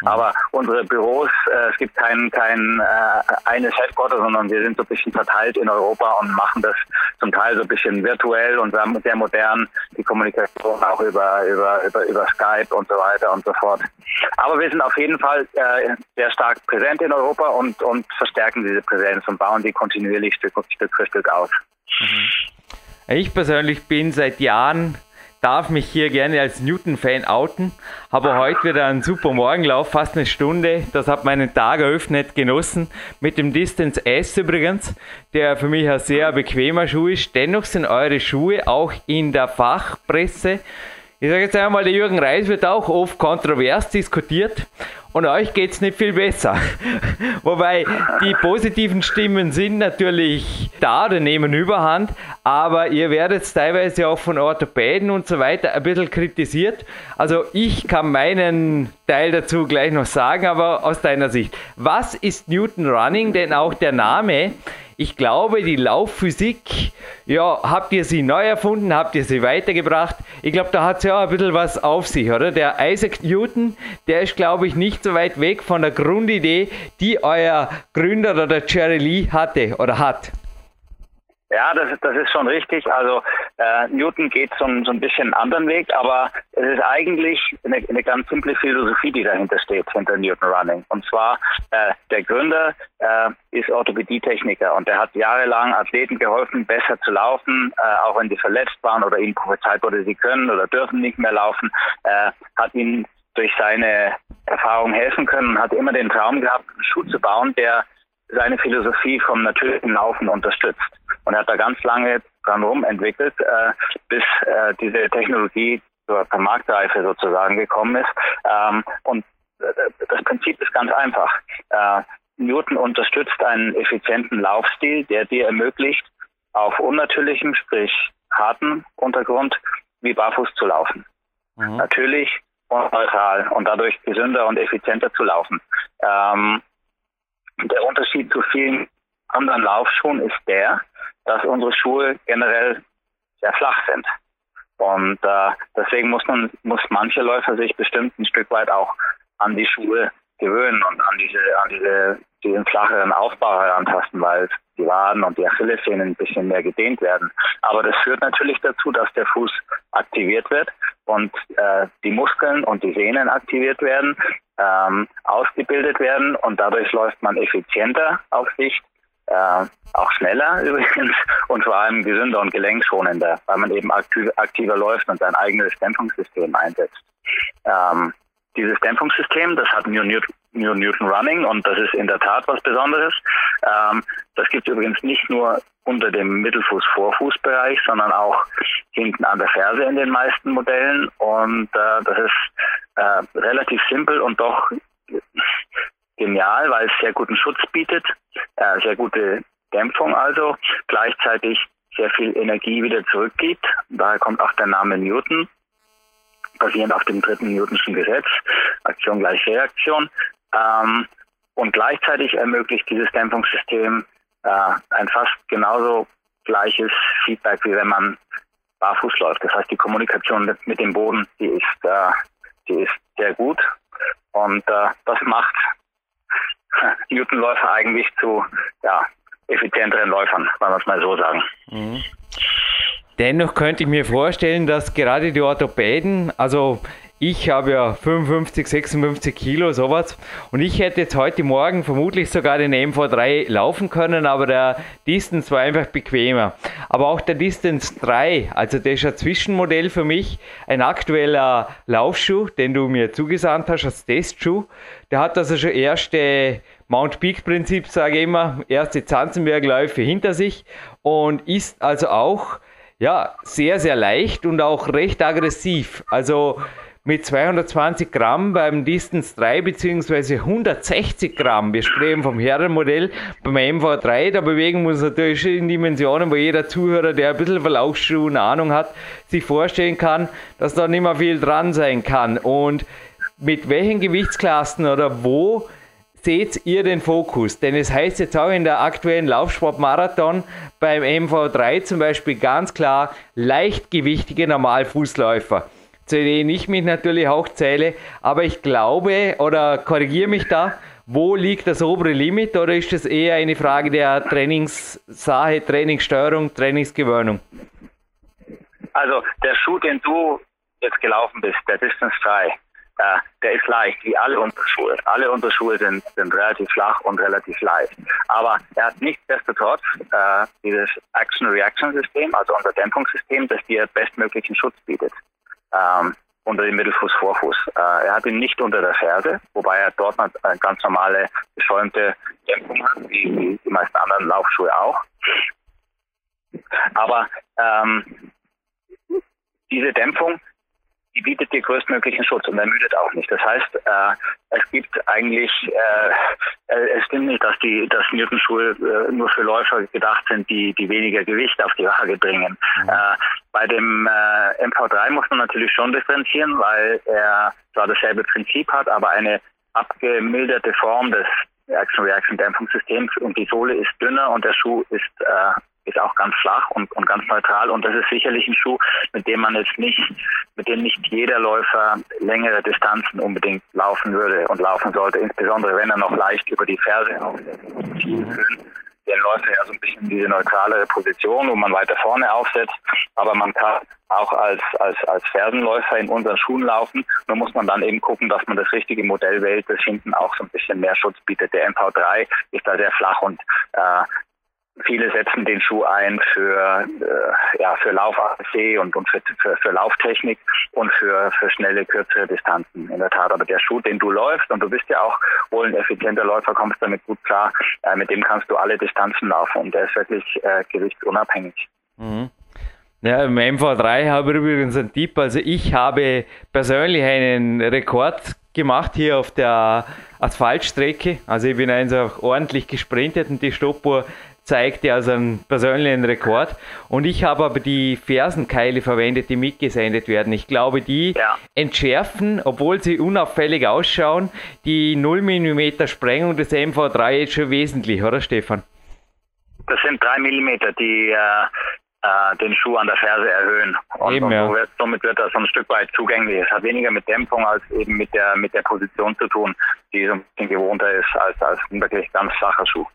Mhm. Aber unsere Büros, äh, es gibt kein, kein äh, eines Headquarter, sondern wir sind so ein bisschen verteilt in Europa und machen das zum Teil so ein bisschen virtuell und sehr modern, die Kommunikation auch über, über, über, über Skype und so weiter und so fort. Aber wir sind auf jeden Fall äh, sehr stark präsent in Europa und, und verstärken diese Präsenz und bauen die kontinuierlich Stück, Stück für Stück aus. Mhm. Ich persönlich bin seit Jahren darf mich hier gerne als Newton-Fan outen. Habe heute wieder einen super Morgenlauf, fast eine Stunde. Das hat meinen Tag eröffnet, genossen. Mit dem Distance S übrigens, der für mich ein sehr bequemer Schuh ist. Dennoch sind eure Schuhe auch in der Fachpresse ich sage jetzt einmal, der Jürgen Reis wird auch oft kontrovers diskutiert und euch geht es nicht viel besser. Wobei die positiven Stimmen sind natürlich da oder nehmen überhand, aber ihr werdet teilweise auch von Orthopäden und so weiter ein bisschen kritisiert. Also ich kann meinen Teil dazu gleich noch sagen, aber aus deiner Sicht. Was ist Newton Running? Denn auch der Name ich glaube, die Laufphysik, ja, habt ihr sie neu erfunden, habt ihr sie weitergebracht? Ich glaube, da hat es ja auch ein bisschen was auf sich, oder? Der Isaac Newton, der ist, glaube ich, nicht so weit weg von der Grundidee, die euer Gründer oder der Jerry Lee hatte oder hat. Ja, das, das ist schon richtig. Also äh, Newton geht so, so ein bisschen einen anderen Weg, aber es ist eigentlich eine, eine ganz simple Philosophie, die dahinter steht, hinter Newton Running. Und zwar, äh, der Gründer äh, ist Orthopädietechniker und der hat jahrelang Athleten geholfen, besser zu laufen, äh, auch wenn die verletzt waren oder ihnen prophezeit wurde, sie können oder dürfen nicht mehr laufen, äh, hat ihnen durch seine Erfahrung helfen können und hat immer den Traum gehabt, einen Schuh zu bauen, der seine Philosophie vom natürlichen Laufen unterstützt. Und er hat da ganz lange dran rum entwickelt, äh, bis äh, diese Technologie zur Marktreife sozusagen gekommen ist. Ähm, und äh, das Prinzip ist ganz einfach. Äh, Newton unterstützt einen effizienten Laufstil, der dir ermöglicht, auf unnatürlichem, sprich harten Untergrund wie barfuß zu laufen. Mhm. Natürlich und neutral und dadurch gesünder und effizienter zu laufen. Ähm, der Unterschied zu vielen anderen Laufschuhen ist der, dass unsere Schuhe generell sehr flach sind. Und äh, deswegen muss man, muss manche Läufer sich bestimmt ein Stück weit auch an die Schuhe gewöhnen und an diese, an diese, diesen flacheren Aufbau herantasten, weil die Waden und die Achillessehnen ein bisschen mehr gedehnt werden. Aber das führt natürlich dazu, dass der Fuß aktiviert wird und äh, die Muskeln und die Sehnen aktiviert werden ähm, ausgebildet werden und dadurch läuft man effizienter auf Sicht, äh, auch schneller übrigens und vor allem gesünder und gelenkschonender, weil man eben aktiv, aktiver läuft und sein eigenes Dämpfungssystem einsetzt. Ähm, dieses Dämpfungssystem, das hat New Newton, New Newton Running und das ist in der Tat was Besonderes. Ähm, das gibt es übrigens nicht nur unter dem Mittelfuß-Vorfußbereich, sondern auch hinten an der Ferse in den meisten Modellen. Und äh, das ist äh, relativ simpel und doch genial, weil es sehr guten Schutz bietet, äh, sehr gute Dämpfung also, gleichzeitig sehr viel Energie wieder zurückgibt. Daher kommt auch der Name Newton, basierend auf dem dritten Newtonschen Gesetz, Aktion gleich Reaktion. Ähm, und gleichzeitig ermöglicht dieses Dämpfungssystem äh, ein fast genauso gleiches Feedback, wie wenn man barfuß läuft. Das heißt, die Kommunikation mit dem Boden, die ist, äh, die ist sehr gut und äh, das macht Newtonläufer eigentlich zu ja, effizienteren Läufern, wenn wir es mal so sagen. Mhm. Dennoch könnte ich mir vorstellen, dass gerade die Orthopäden, also ich habe ja 55, 56 Kilo, sowas. Und ich hätte jetzt heute Morgen vermutlich sogar den MV3 laufen können, aber der Distance war einfach bequemer. Aber auch der Distance 3, also der ist ein Zwischenmodell für mich, ein aktueller Laufschuh, den du mir zugesandt hast als Testschuh. Der hat also schon erste Mount Peak Prinzip, sage ich immer, erste Zanzenbergläufe hinter sich und ist also auch ja, sehr, sehr leicht und auch recht aggressiv. Also mit 220 Gramm beim Distance 3 bzw. 160 Gramm. Wir sprechen vom Herrenmodell. Beim MV3, da bewegen wir uns natürlich in Dimensionen, wo jeder Zuhörer, der ein bisschen Verlaufsschuhen Ahnung hat, sich vorstellen kann, dass da nicht mehr viel dran sein kann. Und mit welchen Gewichtsklassen oder wo seht ihr den Fokus? Denn es heißt jetzt auch in der aktuellen Laufsportmarathon beim MV3 zum Beispiel ganz klar leichtgewichtige Normalfußläufer denen ich mich natürlich auch zähle. Aber ich glaube, oder korrigiere mich da, wo liegt das obere Limit oder ist das eher eine Frage der Trainingssache, Trainingssteuerung, Trainingsgewöhnung? Also der Schuh, den du jetzt gelaufen bist, der Distance 3, äh, der ist leicht, wie alle unsere Schuhe. Alle unsere Schuhe sind, sind relativ flach und relativ leicht. Aber er hat nichtsdestotrotz äh, dieses Action-Reaction-System, also unser Dämpfungssystem, das dir bestmöglichen Schutz bietet. Ähm, unter dem Mittelfuß, Vorfuß. Äh, er hat ihn nicht unter der Ferse, wobei er dort eine ganz normale geschäumte Dämpfung hat, wie die meisten anderen Laufschuhe auch. Aber ähm, diese Dämpfung, die bietet dir größtmöglichen Schutz und ermüdet auch nicht. Das heißt, äh, es gibt eigentlich, äh, äh, es stimmt nicht, dass die, dass Newton-Schuhe äh, nur für Läufer gedacht sind, die, die weniger Gewicht auf die Waage bringen. Mhm. Äh, bei dem äh, MV3 muss man natürlich schon differenzieren, weil er zwar dasselbe Prinzip hat, aber eine abgemilderte Form des Action-Reaction-Dämpfungssystems und die Sohle ist dünner und der Schuh ist äh, ist auch ganz flach und, und ganz neutral und das ist sicherlich ein Schuh, mit dem man jetzt nicht, mit dem nicht jeder Läufer längere Distanzen unbedingt laufen würde und laufen sollte, insbesondere wenn er noch leicht über die Ferse aufsetzt. Mhm. Den Läufer ja so ein bisschen diese neutralere Position, wo man weiter vorne aufsetzt, aber man kann auch als, als, als Fersenläufer in unseren Schuhen laufen. Nur muss man dann eben gucken, dass man das richtige Modell wählt, das hinten auch so ein bisschen mehr Schutz bietet. Der MV3 ist da sehr flach und äh, Viele setzen den Schuh ein für, äh, ja, für lauf und, und für, für, für Lauftechnik und für, für schnelle, kürzere Distanzen. In der Tat, aber der Schuh, den du läufst, und du bist ja auch wohl ein effizienter Läufer, kommst damit gut klar, äh, mit dem kannst du alle Distanzen laufen und der ist wirklich äh, gewichtsunabhängig. Mhm. Ja, im MV3 habe ich übrigens einen Tipp. Also ich habe persönlich einen Rekord gemacht hier auf der Asphaltstrecke. Also ich bin einfach ordentlich gesprintet und die Stoppuhr zeigte also einen persönlichen Rekord. Und ich habe aber die Fersenkeile verwendet, die mitgesendet werden. Ich glaube, die ja. entschärfen, obwohl sie unauffällig ausschauen, die 0 mm Sprengung des MV3 jetzt schon wesentlich, oder Stefan? Das sind 3 mm, die äh, äh, den Schuh an der Ferse erhöhen. Und, eben, ja. und wird, somit wird das so ein Stück weit zugänglich. Es hat weniger mit Dämpfung als eben mit der, mit der Position zu tun, die so ein bisschen gewohnter ist als, als ein wirklich ganz flacher Schuh.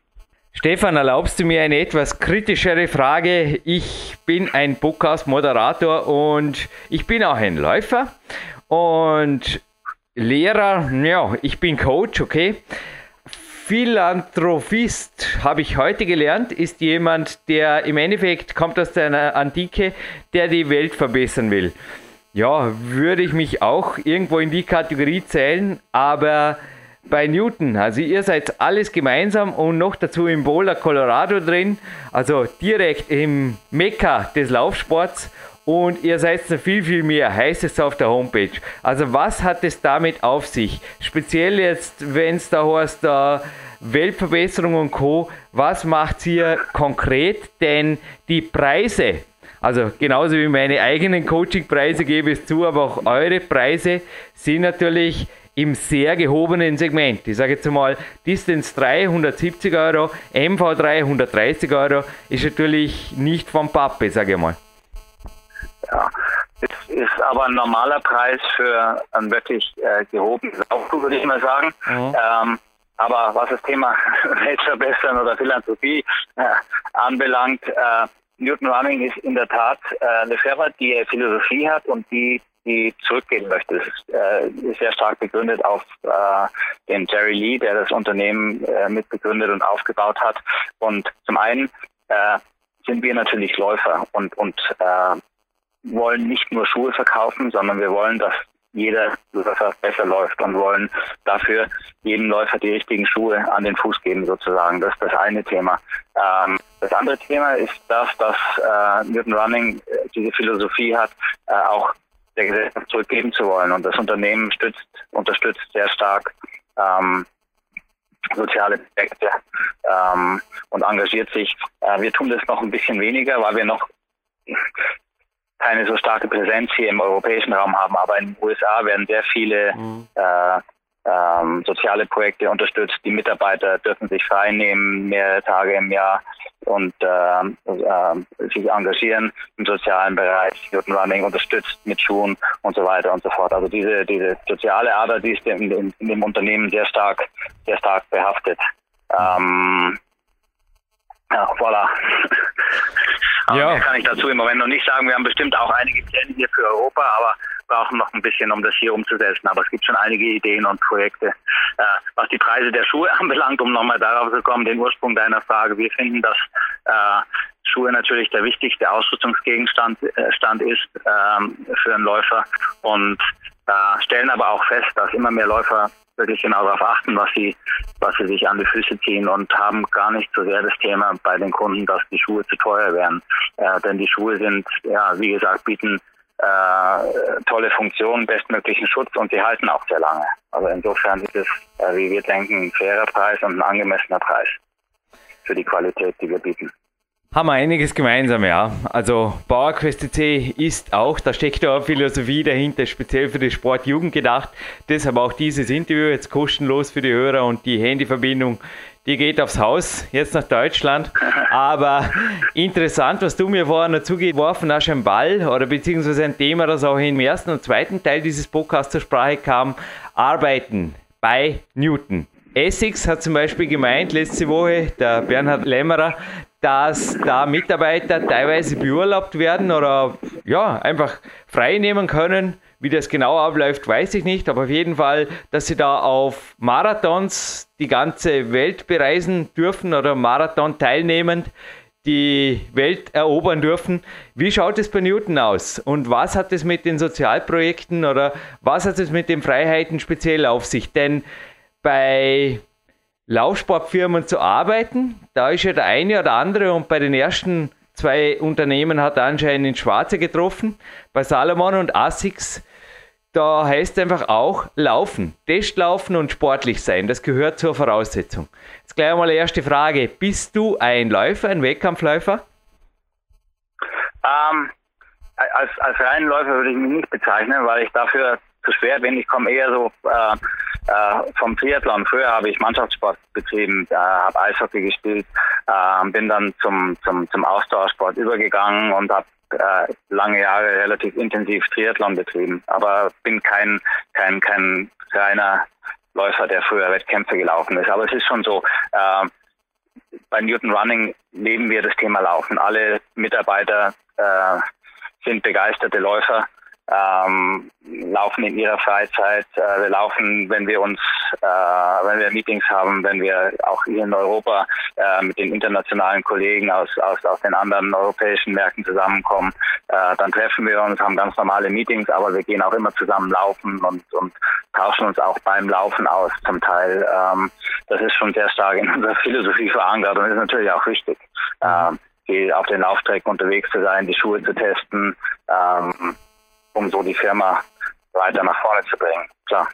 Stefan, erlaubst du mir eine etwas kritischere Frage? Ich bin ein Podcast-Moderator und ich bin auch ein Läufer und Lehrer, ja, ich bin Coach, okay. Philanthropist habe ich heute gelernt, ist jemand, der im Endeffekt kommt aus der Antike, der die Welt verbessern will. Ja, würde ich mich auch irgendwo in die Kategorie zählen, aber bei Newton. Also ihr seid alles gemeinsam und noch dazu im Boulder, Colorado drin, also direkt im Mekka des Laufsports und ihr seid noch viel, viel mehr, heißt es auf der Homepage. Also was hat es damit auf sich? Speziell jetzt, wenn es da heißt, da Weltverbesserung und Co., was macht ihr konkret? Denn die Preise, also genauso wie meine eigenen Coachingpreise gebe ich zu, aber auch eure Preise sind natürlich im sehr gehobenen Segment. Ich sage jetzt mal, Distance 3 170 Euro, MV 3 130 Euro, ist natürlich nicht vom Pappe, sage ich mal. Ja, es ist aber ein normaler Preis für ein wirklich äh, gehobenes Auto, würde ich mal sagen. Mhm. Ähm, aber was das Thema Weltverbessern oder Philanthropie äh, anbelangt, äh, Newton Running ist in der Tat äh, eine Firma, die Philosophie hat und die die zurückgehen möchte. Das ist, äh, ist sehr stark begründet auf äh, den Jerry Lee, der das Unternehmen äh, mitbegründet und aufgebaut hat. Und zum einen äh, sind wir natürlich Läufer und, und äh, wollen nicht nur Schuhe verkaufen, sondern wir wollen, dass jeder Läufer besser läuft und wollen dafür jedem Läufer die richtigen Schuhe an den Fuß geben sozusagen. Das ist das eine Thema. Ähm, das andere Thema ist das, dass äh, Newton Running äh, diese Philosophie hat, äh, auch der Gesellschaft zurückgeben zu wollen. Und das Unternehmen stützt, unterstützt sehr stark ähm, soziale Projekte ähm, und engagiert sich. Äh, wir tun das noch ein bisschen weniger, weil wir noch keine so starke Präsenz hier im europäischen Raum haben. Aber in den USA werden sehr viele mhm. äh, ähm, soziale Projekte unterstützt. Die Mitarbeiter dürfen sich frei nehmen, mehrere Tage im Jahr und äh, äh, sich engagieren im sozialen Bereich. Newton Running unterstützt mit Schuhen und so weiter und so fort. Also diese diese soziale Ader, die ist in, in, in dem Unternehmen sehr stark sehr stark behaftet. Ähm, ja, voilà. aber ja. kann ich dazu im Moment noch nicht sagen. Wir haben bestimmt auch einige Pläne hier für Europa, aber brauchen noch ein bisschen, um das hier umzusetzen. Aber es gibt schon einige Ideen und Projekte. Äh, was die Preise der Schuhe anbelangt, um nochmal darauf zu kommen, den Ursprung deiner Frage. Wir finden, dass äh, Schuhe natürlich der wichtigste Ausrüstungsgegenstand äh, Stand ist ähm, für einen Läufer und äh, stellen aber auch fest, dass immer mehr Läufer wirklich genau darauf achten, was sie, was sie sich an die Füße ziehen und haben gar nicht so sehr das Thema bei den Kunden, dass die Schuhe zu teuer wären. Äh, denn die Schuhe sind, ja, wie gesagt, bieten äh, tolle Funktionen, bestmöglichen Schutz und sie halten auch sehr lange. Also insofern ist es, äh, wie wir denken, ein fairer Preis und ein angemessener Preis für die Qualität, die wir bieten haben wir einiges gemeinsam, ja. Also PowerQuest C ist auch, da steckt auch Philosophie dahinter, speziell für die Sportjugend gedacht. Deshalb auch dieses Interview jetzt kostenlos für die Hörer und die Handyverbindung, die geht aufs Haus, jetzt nach Deutschland. Aber interessant, was du mir vorhin dazu geworfen hast, ein Ball oder beziehungsweise ein Thema, das auch im ersten und zweiten Teil dieses Podcasts zur Sprache kam, Arbeiten bei Newton. Essex hat zum Beispiel gemeint, letzte Woche, der Bernhard Lämmerer, dass da Mitarbeiter teilweise beurlaubt werden oder ja, einfach frei nehmen können. Wie das genau abläuft, weiß ich nicht, aber auf jeden Fall, dass sie da auf Marathons die ganze Welt bereisen dürfen oder Marathon teilnehmend die Welt erobern dürfen. Wie schaut es bei Newton aus? Und was hat es mit den Sozialprojekten oder was hat es mit den Freiheiten speziell auf sich? Denn bei Laufsportfirmen zu arbeiten. Da ist ja der eine oder andere und bei den ersten zwei Unternehmen hat er anscheinend ins Schwarze getroffen. Bei Salomon und Asics, da heißt einfach auch laufen, Testlaufen und sportlich sein. Das gehört zur Voraussetzung. Jetzt gleich einmal die erste Frage. Bist du ein Läufer, ein Wettkampfläufer? Ähm, als, als reinen Läufer würde ich mich nicht bezeichnen, weil ich dafür zu schwer bin. Ich komme eher so äh, äh, vom Triathlon. Früher habe ich Mannschaftssport betrieben, äh, habe Eishockey gespielt, äh, bin dann zum, zum, zum Ausdauersport übergegangen und habe äh, lange Jahre relativ intensiv Triathlon betrieben, aber bin kein, kein, kein reiner Läufer, der früher Wettkämpfe gelaufen ist. Aber es ist schon so, äh, bei Newton Running leben wir das Thema Laufen. Alle Mitarbeiter äh, sind begeisterte Läufer ähm, laufen in ihrer Freizeit. Äh, wir laufen, wenn wir uns, äh, wenn wir Meetings haben, wenn wir auch hier in Europa äh, mit den internationalen Kollegen aus, aus, aus den anderen europäischen Märkten zusammenkommen, äh, dann treffen wir uns, haben ganz normale Meetings, aber wir gehen auch immer zusammen laufen und, und tauschen uns auch beim Laufen aus zum Teil. Ähm, das ist schon sehr stark in unserer Philosophie verankert und ist natürlich auch wichtig. Ähm, die auf den Lauftrecken unterwegs zu sein, die Schuhe zu testen, ähm, um so die Firma weiter nach vorne zu bringen. Klar.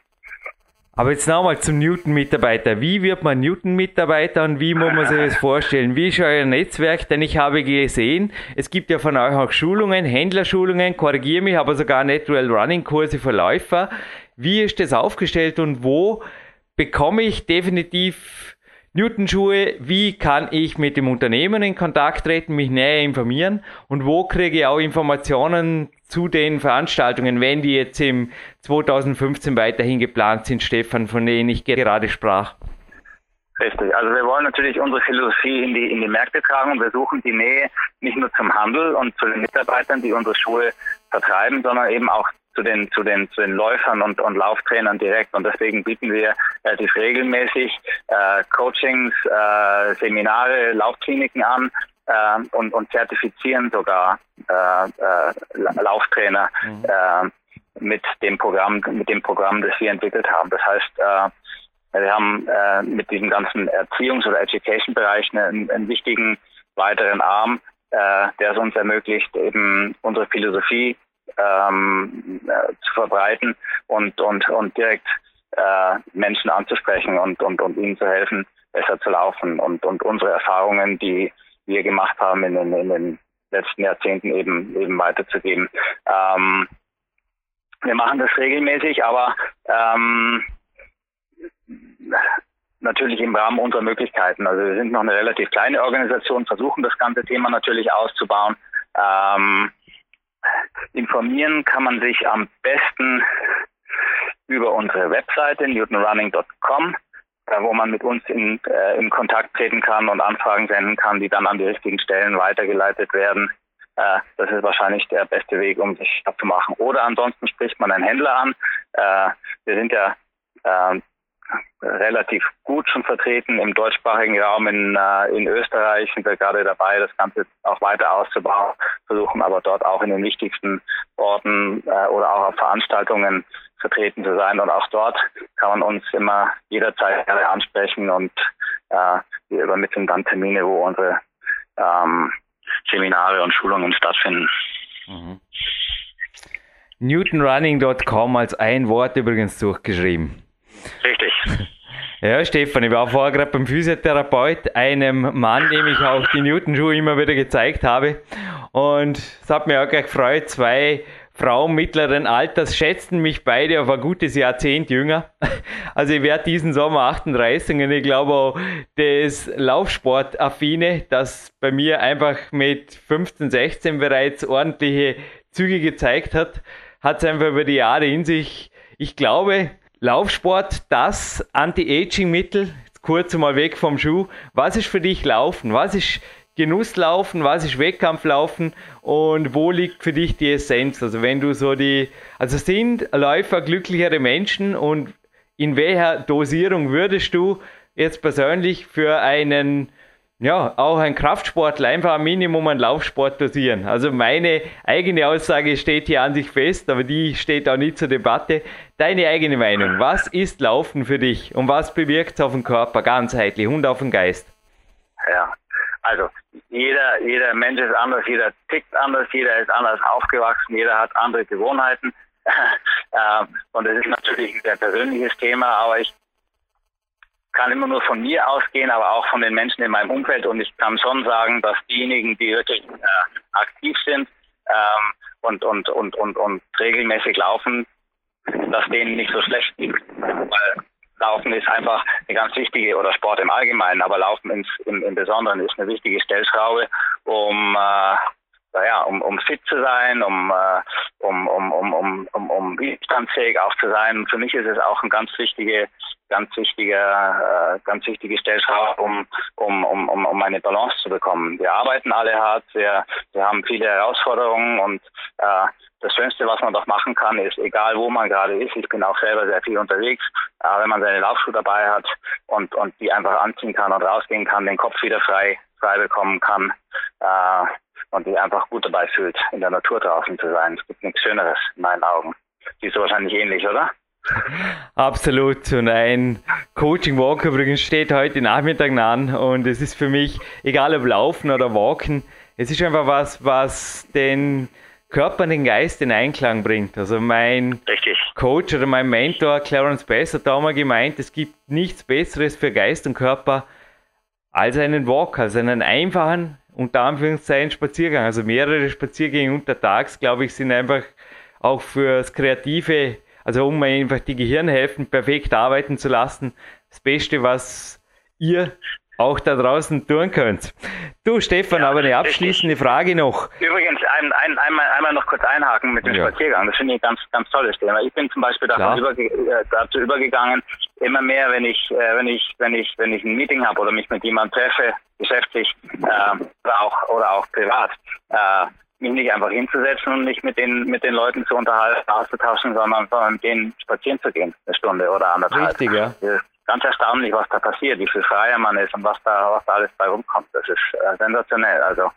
Aber jetzt nochmal zum Newton-Mitarbeiter. Wie wird man Newton-Mitarbeiter und wie muss man sich das vorstellen? Wie ist euer Netzwerk? Denn ich habe gesehen, es gibt ja von euch auch Schulungen, Händlerschulungen, korrigiere mich, aber sogar Natural Running Kurse für Läufer. Wie ist das aufgestellt und wo bekomme ich definitiv Newton-Schuhe, wie kann ich mit dem Unternehmen in Kontakt treten, mich näher informieren und wo kriege ich auch Informationen zu den Veranstaltungen, wenn die jetzt im 2015 weiterhin geplant sind, Stefan, von denen ich gerade sprach? Richtig. Also wir wollen natürlich unsere Philosophie in die, in die Märkte tragen und wir suchen die Nähe nicht nur zum Handel und zu den Mitarbeitern, die unsere Schuhe vertreiben, sondern eben auch zu den, zu den, zu den Läufern und, und Lauftrainern direkt. Und deswegen bieten wir relativ regelmäßig äh, Coachings, äh, Seminare, Laufkliniken an, äh, und, und zertifizieren sogar äh, äh, Lauftrainer mhm. äh, mit dem Programm, mit dem Programm, das wir entwickelt haben. Das heißt, äh, wir haben äh, mit diesem ganzen Erziehungs- oder Education-Bereich einen, einen wichtigen weiteren Arm, äh, der es uns ermöglicht, eben unsere Philosophie ähm, äh, zu verbreiten und, und, und direkt äh, Menschen anzusprechen und, und, und ihnen zu helfen, besser zu laufen und, und unsere Erfahrungen, die wir gemacht haben in den, in den letzten Jahrzehnten eben, eben weiterzugeben. Ähm, wir machen das regelmäßig, aber ähm, natürlich im Rahmen unserer Möglichkeiten. Also wir sind noch eine relativ kleine Organisation, versuchen das ganze Thema natürlich auszubauen. Ähm, informieren kann man sich am besten über unsere Webseite newtonrunning.com, wo man mit uns in, äh, in Kontakt treten kann und Anfragen senden kann, die dann an die richtigen Stellen weitergeleitet werden. Äh, das ist wahrscheinlich der beste Weg, um sich abzumachen. Oder ansonsten spricht man einen Händler an. Äh, wir sind ja äh, relativ gut schon vertreten im deutschsprachigen Raum in, äh, in Österreich sind wir gerade dabei, das Ganze auch weiter auszubauen, versuchen aber dort auch in den wichtigsten Orten äh, oder auch auf Veranstaltungen vertreten zu sein. Und auch dort kann man uns immer jederzeit gerne ansprechen und äh, wir übermitteln dann Termine, wo unsere ähm, Seminare und Schulungen stattfinden. Mhm. Newtonrunning.com als ein Wort übrigens durchgeschrieben. Richtig. Ja, Stefan, ich war vorher gerade beim Physiotherapeut, einem Mann, dem ich auch die Newton-Schuhe immer wieder gezeigt habe. Und es hat mich auch gleich gefreut, zwei Frauen mittleren Alters schätzten mich beide auf ein gutes Jahrzehnt jünger. Also ich werde diesen Sommer 38 und ich glaube auch das Laufsportaffine, das bei mir einfach mit 15, 16 bereits ordentliche Züge gezeigt hat, hat es einfach über die Jahre in sich. Ich glaube, Laufsport, das Anti-Aging-Mittel, kurz mal weg vom Schuh. Was ist für dich Laufen? Was ist Genusslaufen? Was ist Wettkampflaufen? Und wo liegt für dich die Essenz? Also wenn du so die, also sind Läufer glücklichere Menschen und in welcher Dosierung würdest du jetzt persönlich für einen ja, auch ein Kraftsportler einfach ein Minimum an Laufsport dosieren. Also meine eigene Aussage steht hier an sich fest, aber die steht auch nicht zur Debatte. Deine eigene Meinung, was ist Laufen für dich und was bewirkt es auf den Körper ganzheitlich und auf den Geist? Ja, also jeder, jeder Mensch ist anders, jeder tickt anders, jeder ist anders aufgewachsen, jeder hat andere Gewohnheiten. Ähm, und das ist natürlich ein sehr persönliches Thema, aber ich kann immer nur von mir ausgehen, aber auch von den Menschen in meinem Umfeld. Und ich kann schon sagen, dass diejenigen, die wirklich äh, aktiv sind ähm, und, und, und, und, und regelmäßig laufen, dass denen nicht so schlecht geht. Weil Laufen ist einfach eine ganz wichtige, oder Sport im Allgemeinen, aber Laufen ins, im, im Besonderen ist eine wichtige Stellschraube, um äh, naja, um, um fit zu sein, um, äh, um, um, um, um, um, um widerstandsfähig auch zu sein. Und für mich ist es auch ein ganz wichtige, ganz wichtiger, äh, ganz wichtige Stellschraube, um, um, um, um, um eine Balance zu bekommen. Wir arbeiten alle hart, wir, wir haben viele Herausforderungen und äh, das Schönste, was man doch machen kann, ist, egal wo man gerade ist, ich bin auch selber sehr viel unterwegs, äh, wenn man seine Laufschuhe dabei hat und, und die einfach anziehen kann und rausgehen kann, den Kopf wieder frei, frei bekommen kann, äh, und sich einfach gut dabei fühlt, in der Natur draußen zu sein. Es gibt nichts Schöneres in meinen Augen. Siehst du wahrscheinlich ähnlich, oder? Absolut. Und ein Coaching Walk übrigens steht heute Nachmittag an und es ist für mich, egal ob Laufen oder Walken, es ist einfach was, was den Körper und den Geist in Einklang bringt. Also mein Richtig. Coach oder mein Mentor Clarence Bass hat da mal gemeint, es gibt nichts Besseres für Geist und Körper als einen Walk, also einen einfachen, unter Anführungszeichen Spaziergang. Also mehrere Spaziergänge untertags, glaube ich, sind einfach auch fürs Kreative, also um einfach die Gehirnhälften perfekt arbeiten zu lassen, das Beste, was ihr auch da draußen tun könnt. Du, Stefan, ja, aber eine abschließende richtig. Frage noch. Übrigens, ein, ein, einmal, einmal noch kurz einhaken mit dem ja. Spaziergang. Das finde ich ein ganz, ganz tolles Thema. Ich bin zum Beispiel überge äh, dazu übergegangen, immer mehr, wenn ich, äh, wenn ich, wenn ich, wenn ich ein Meeting habe oder mich mit jemandem treffe, geschäftlich äh, oder auch oder auch privat, äh, mich nicht einfach hinzusetzen und nicht mit den mit den Leuten zu unterhalten, auszutauschen, sondern, sondern mit denen spazieren zu gehen, eine Stunde oder anderthalb. Richtig, ja ganz erstaunlich, was da passiert, wie viel freier man ist und was da, was da alles bei rumkommt. Das ist äh, sensationell. Also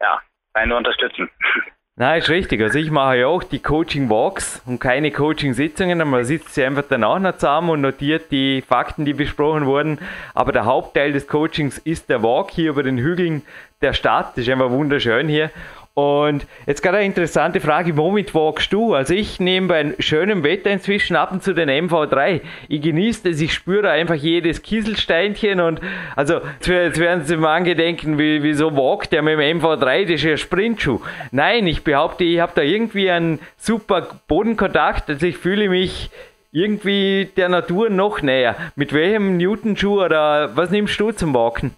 ja, kann nur unterstützen. Nein, ist richtig. Also ich mache ja auch die Coaching Walks und keine Coaching Sitzungen. Man sitzt sie einfach danach noch zusammen und notiert die Fakten, die besprochen wurden. Aber der Hauptteil des Coachings ist der Walk hier über den Hügeln der Stadt. Das ist einfach wunderschön hier. Und jetzt gerade eine interessante Frage, womit walkst du? Also ich nehme bei schönem Wetter inzwischen ab und zu den MV3. Ich genieße es, ich spüre einfach jedes Kieselsteinchen und also jetzt werden Sie mal angedenken, wie, wieso walkt der mit dem MV3, das ist ja Sprintschuh. Nein, ich behaupte, ich habe da irgendwie einen super Bodenkontakt, also ich fühle mich irgendwie der Natur noch näher. Mit welchem Newton-Schuh oder was nimmst du zum Walken?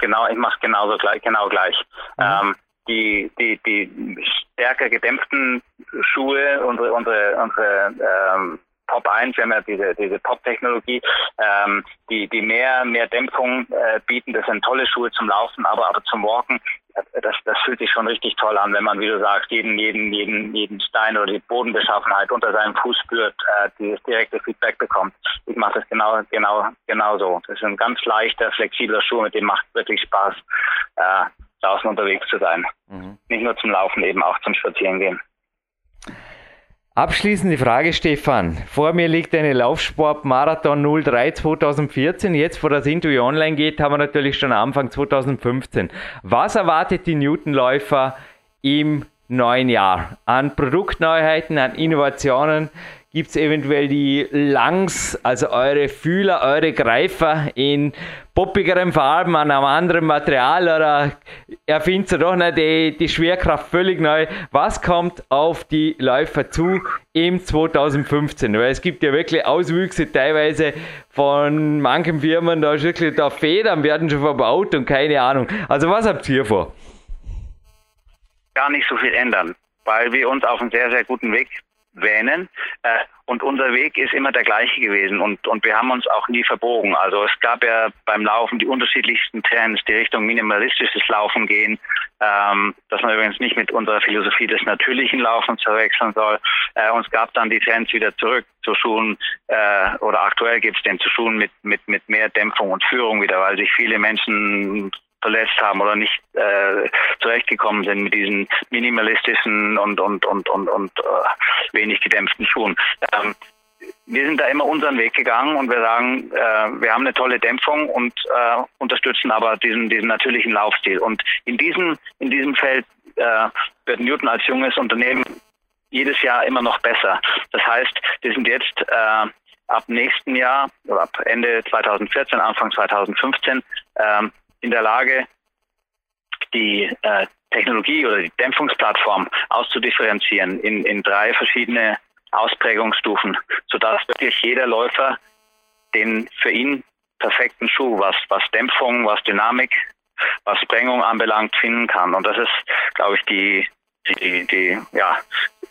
Genau, ich mache genauso gleich, genau gleich. Mhm. Ähm, die, die, die stärker gedämpften Schuhe, unsere, unsere, unsere ähm, Pop 1, wir haben ja diese, diese Pop-Technologie, ähm, die, die mehr, mehr Dämpfung äh, bieten. Das sind tolle Schuhe zum Laufen, aber, aber zum Walken, das, das fühlt sich schon richtig toll an, wenn man, wie du sagst, jeden, jeden, jeden, jeden Stein oder die Bodenbeschaffenheit unter seinem Fuß spürt, äh, dieses direkte Feedback bekommt. Ich mache das genau, genau, genau so. Das ist ein ganz leichter, flexibler Schuh, mit dem macht wirklich Spaß, äh, draußen unterwegs zu sein. Mhm. Nicht nur zum Laufen, eben auch zum Spazierengehen. Abschließende Frage, Stefan. Vor mir liegt eine Laufsport-Marathon 03 2014. Jetzt, wo das Interview online geht, haben wir natürlich schon Anfang 2015. Was erwartet die Newtonläufer im neuen Jahr? An Produktneuheiten, an Innovationen? Gibt es eventuell die Langs, also eure Fühler, eure Greifer in poppigeren Farben, an einem anderen Material oder erfindet ihr doch nicht die, die Schwerkraft völlig neu? Was kommt auf die Läufer zu im 2015? Weil es gibt ja wirklich Auswüchse teilweise von manchen Firmen, da ist wirklich da Federn werden schon verbaut und keine Ahnung. Also was habt ihr vor? Gar nicht so viel ändern, weil wir uns auf einem sehr, sehr guten Weg wähnen. Äh, und unser Weg ist immer der gleiche gewesen und, und wir haben uns auch nie verbogen. Also es gab ja beim Laufen die unterschiedlichsten Trends, die Richtung minimalistisches Laufen gehen, ähm, dass man übrigens nicht mit unserer Philosophie des natürlichen Laufens verwechseln soll. Äh, und es gab dann die Trends wieder zurück zu Schuhen äh, oder aktuell gibt es den zu Schuhen mit, mit, mit mehr Dämpfung und Führung wieder, weil sich viele Menschen verletzt haben oder nicht äh, zurechtgekommen sind mit diesen minimalistischen und und und und und äh, wenig gedämpften Schuhen. Ähm, wir sind da immer unseren Weg gegangen und wir sagen, äh, wir haben eine tolle Dämpfung und äh, unterstützen aber diesen diesen natürlichen Laufstil. Und in diesem in diesem Feld äh, wird Newton als junges Unternehmen jedes Jahr immer noch besser. Das heißt, wir sind jetzt äh, ab nächsten Jahr oder ab Ende 2014, Anfang 2015 ähm, in der Lage, die äh, Technologie oder die Dämpfungsplattform auszudifferenzieren in, in drei verschiedene Ausprägungsstufen, sodass wirklich jeder Läufer den für ihn perfekten Schuh, was, was Dämpfung, was Dynamik, was Sprengung anbelangt, finden kann. Und das ist, glaube ich, die, die, die ja,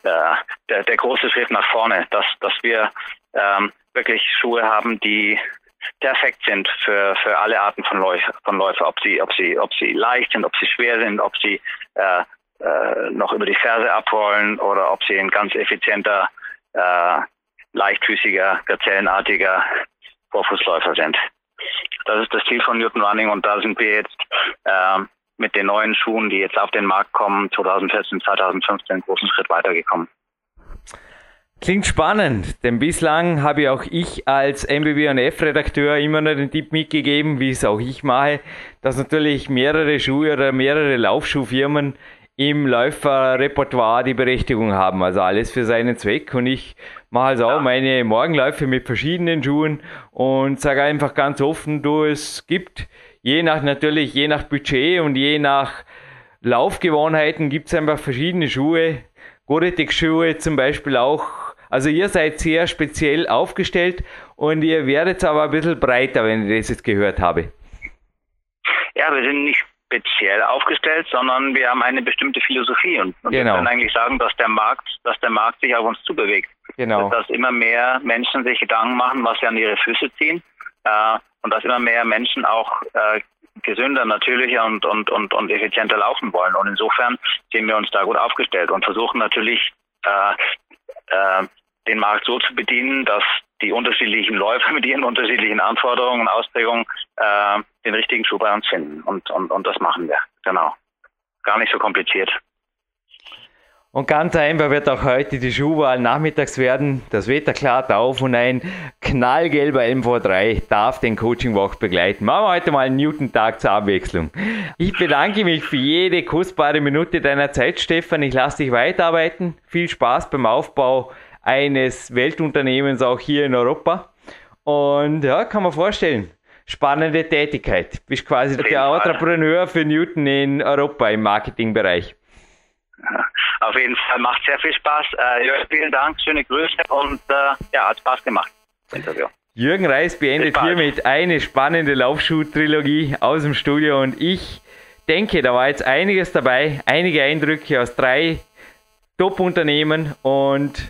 äh, der, der große Schritt nach vorne, dass, dass wir ähm, wirklich Schuhe haben, die perfekt sind für, für alle Arten von, Läuf von Läufer, ob sie, ob, sie, ob sie leicht sind, ob sie schwer sind, ob sie äh, äh, noch über die Ferse abrollen oder ob sie ein ganz effizienter, äh, leichtfüßiger, gazellenartiger Vorfußläufer sind. Das ist das Ziel von Newton Running und da sind wir jetzt äh, mit den neuen Schuhen, die jetzt auf den Markt kommen, 2014, 2015 einen großen Schritt weitergekommen. Klingt spannend, denn bislang habe auch ich als MBB-F-Redakteur immer nur den Tipp mitgegeben, wie es auch ich mache, dass natürlich mehrere Schuhe oder mehrere Laufschuhfirmen im Läuferrepertoire die Berechtigung haben. Also alles für seinen Zweck. Und ich mache also auch meine Morgenläufe mit verschiedenen Schuhen und sage einfach ganz offen, du, es gibt je nach natürlich, je nach Budget und je nach Laufgewohnheiten gibt es einfach verschiedene Schuhe. Gore-Tex-Schuhe zum Beispiel auch also ihr seid sehr speziell aufgestellt und ihr werdet aber ein bisschen breiter, wenn ich das jetzt gehört habe. Ja, wir sind nicht speziell aufgestellt, sondern wir haben eine bestimmte Philosophie und, und genau. wir können eigentlich sagen, dass der Markt, dass der Markt sich auf uns zubewegt. Genau. Dass immer mehr Menschen sich Gedanken machen, was sie an ihre Füße ziehen äh, und dass immer mehr Menschen auch äh, gesünder, natürlicher und, und, und, und effizienter laufen wollen. Und insofern sehen wir uns da gut aufgestellt und versuchen natürlich äh, äh, den Markt so zu bedienen, dass die unterschiedlichen Läufer mit ihren unterschiedlichen Anforderungen und Ausprägungen äh, den richtigen Schuh bei uns finden. Und, und, und das machen wir. Genau. Gar nicht so kompliziert. Und ganz einfach wird auch heute die Schuhwahl nachmittags werden. Das Wetter klart auf und ein knallgelber MV3 darf den Coaching Walk begleiten. Machen wir heute mal einen Newton-Tag zur Abwechslung. Ich bedanke mich für jede kostbare Minute deiner Zeit, Stefan. Ich lasse dich weiterarbeiten. Viel Spaß beim Aufbau eines Weltunternehmens auch hier in Europa. Und ja, kann man vorstellen, spannende Tätigkeit. Bist quasi der Entrepreneur für Newton in Europa im Marketingbereich. Auf jeden Fall macht sehr viel Spaß. Äh, Jörg, vielen Dank, schöne Grüße und äh, ja, hat Spaß gemacht. Interview. Jürgen Reis beendet hiermit eine spannende Laufschuh-Trilogie aus dem Studio und ich denke, da war jetzt einiges dabei, einige Eindrücke aus drei Top-Unternehmen und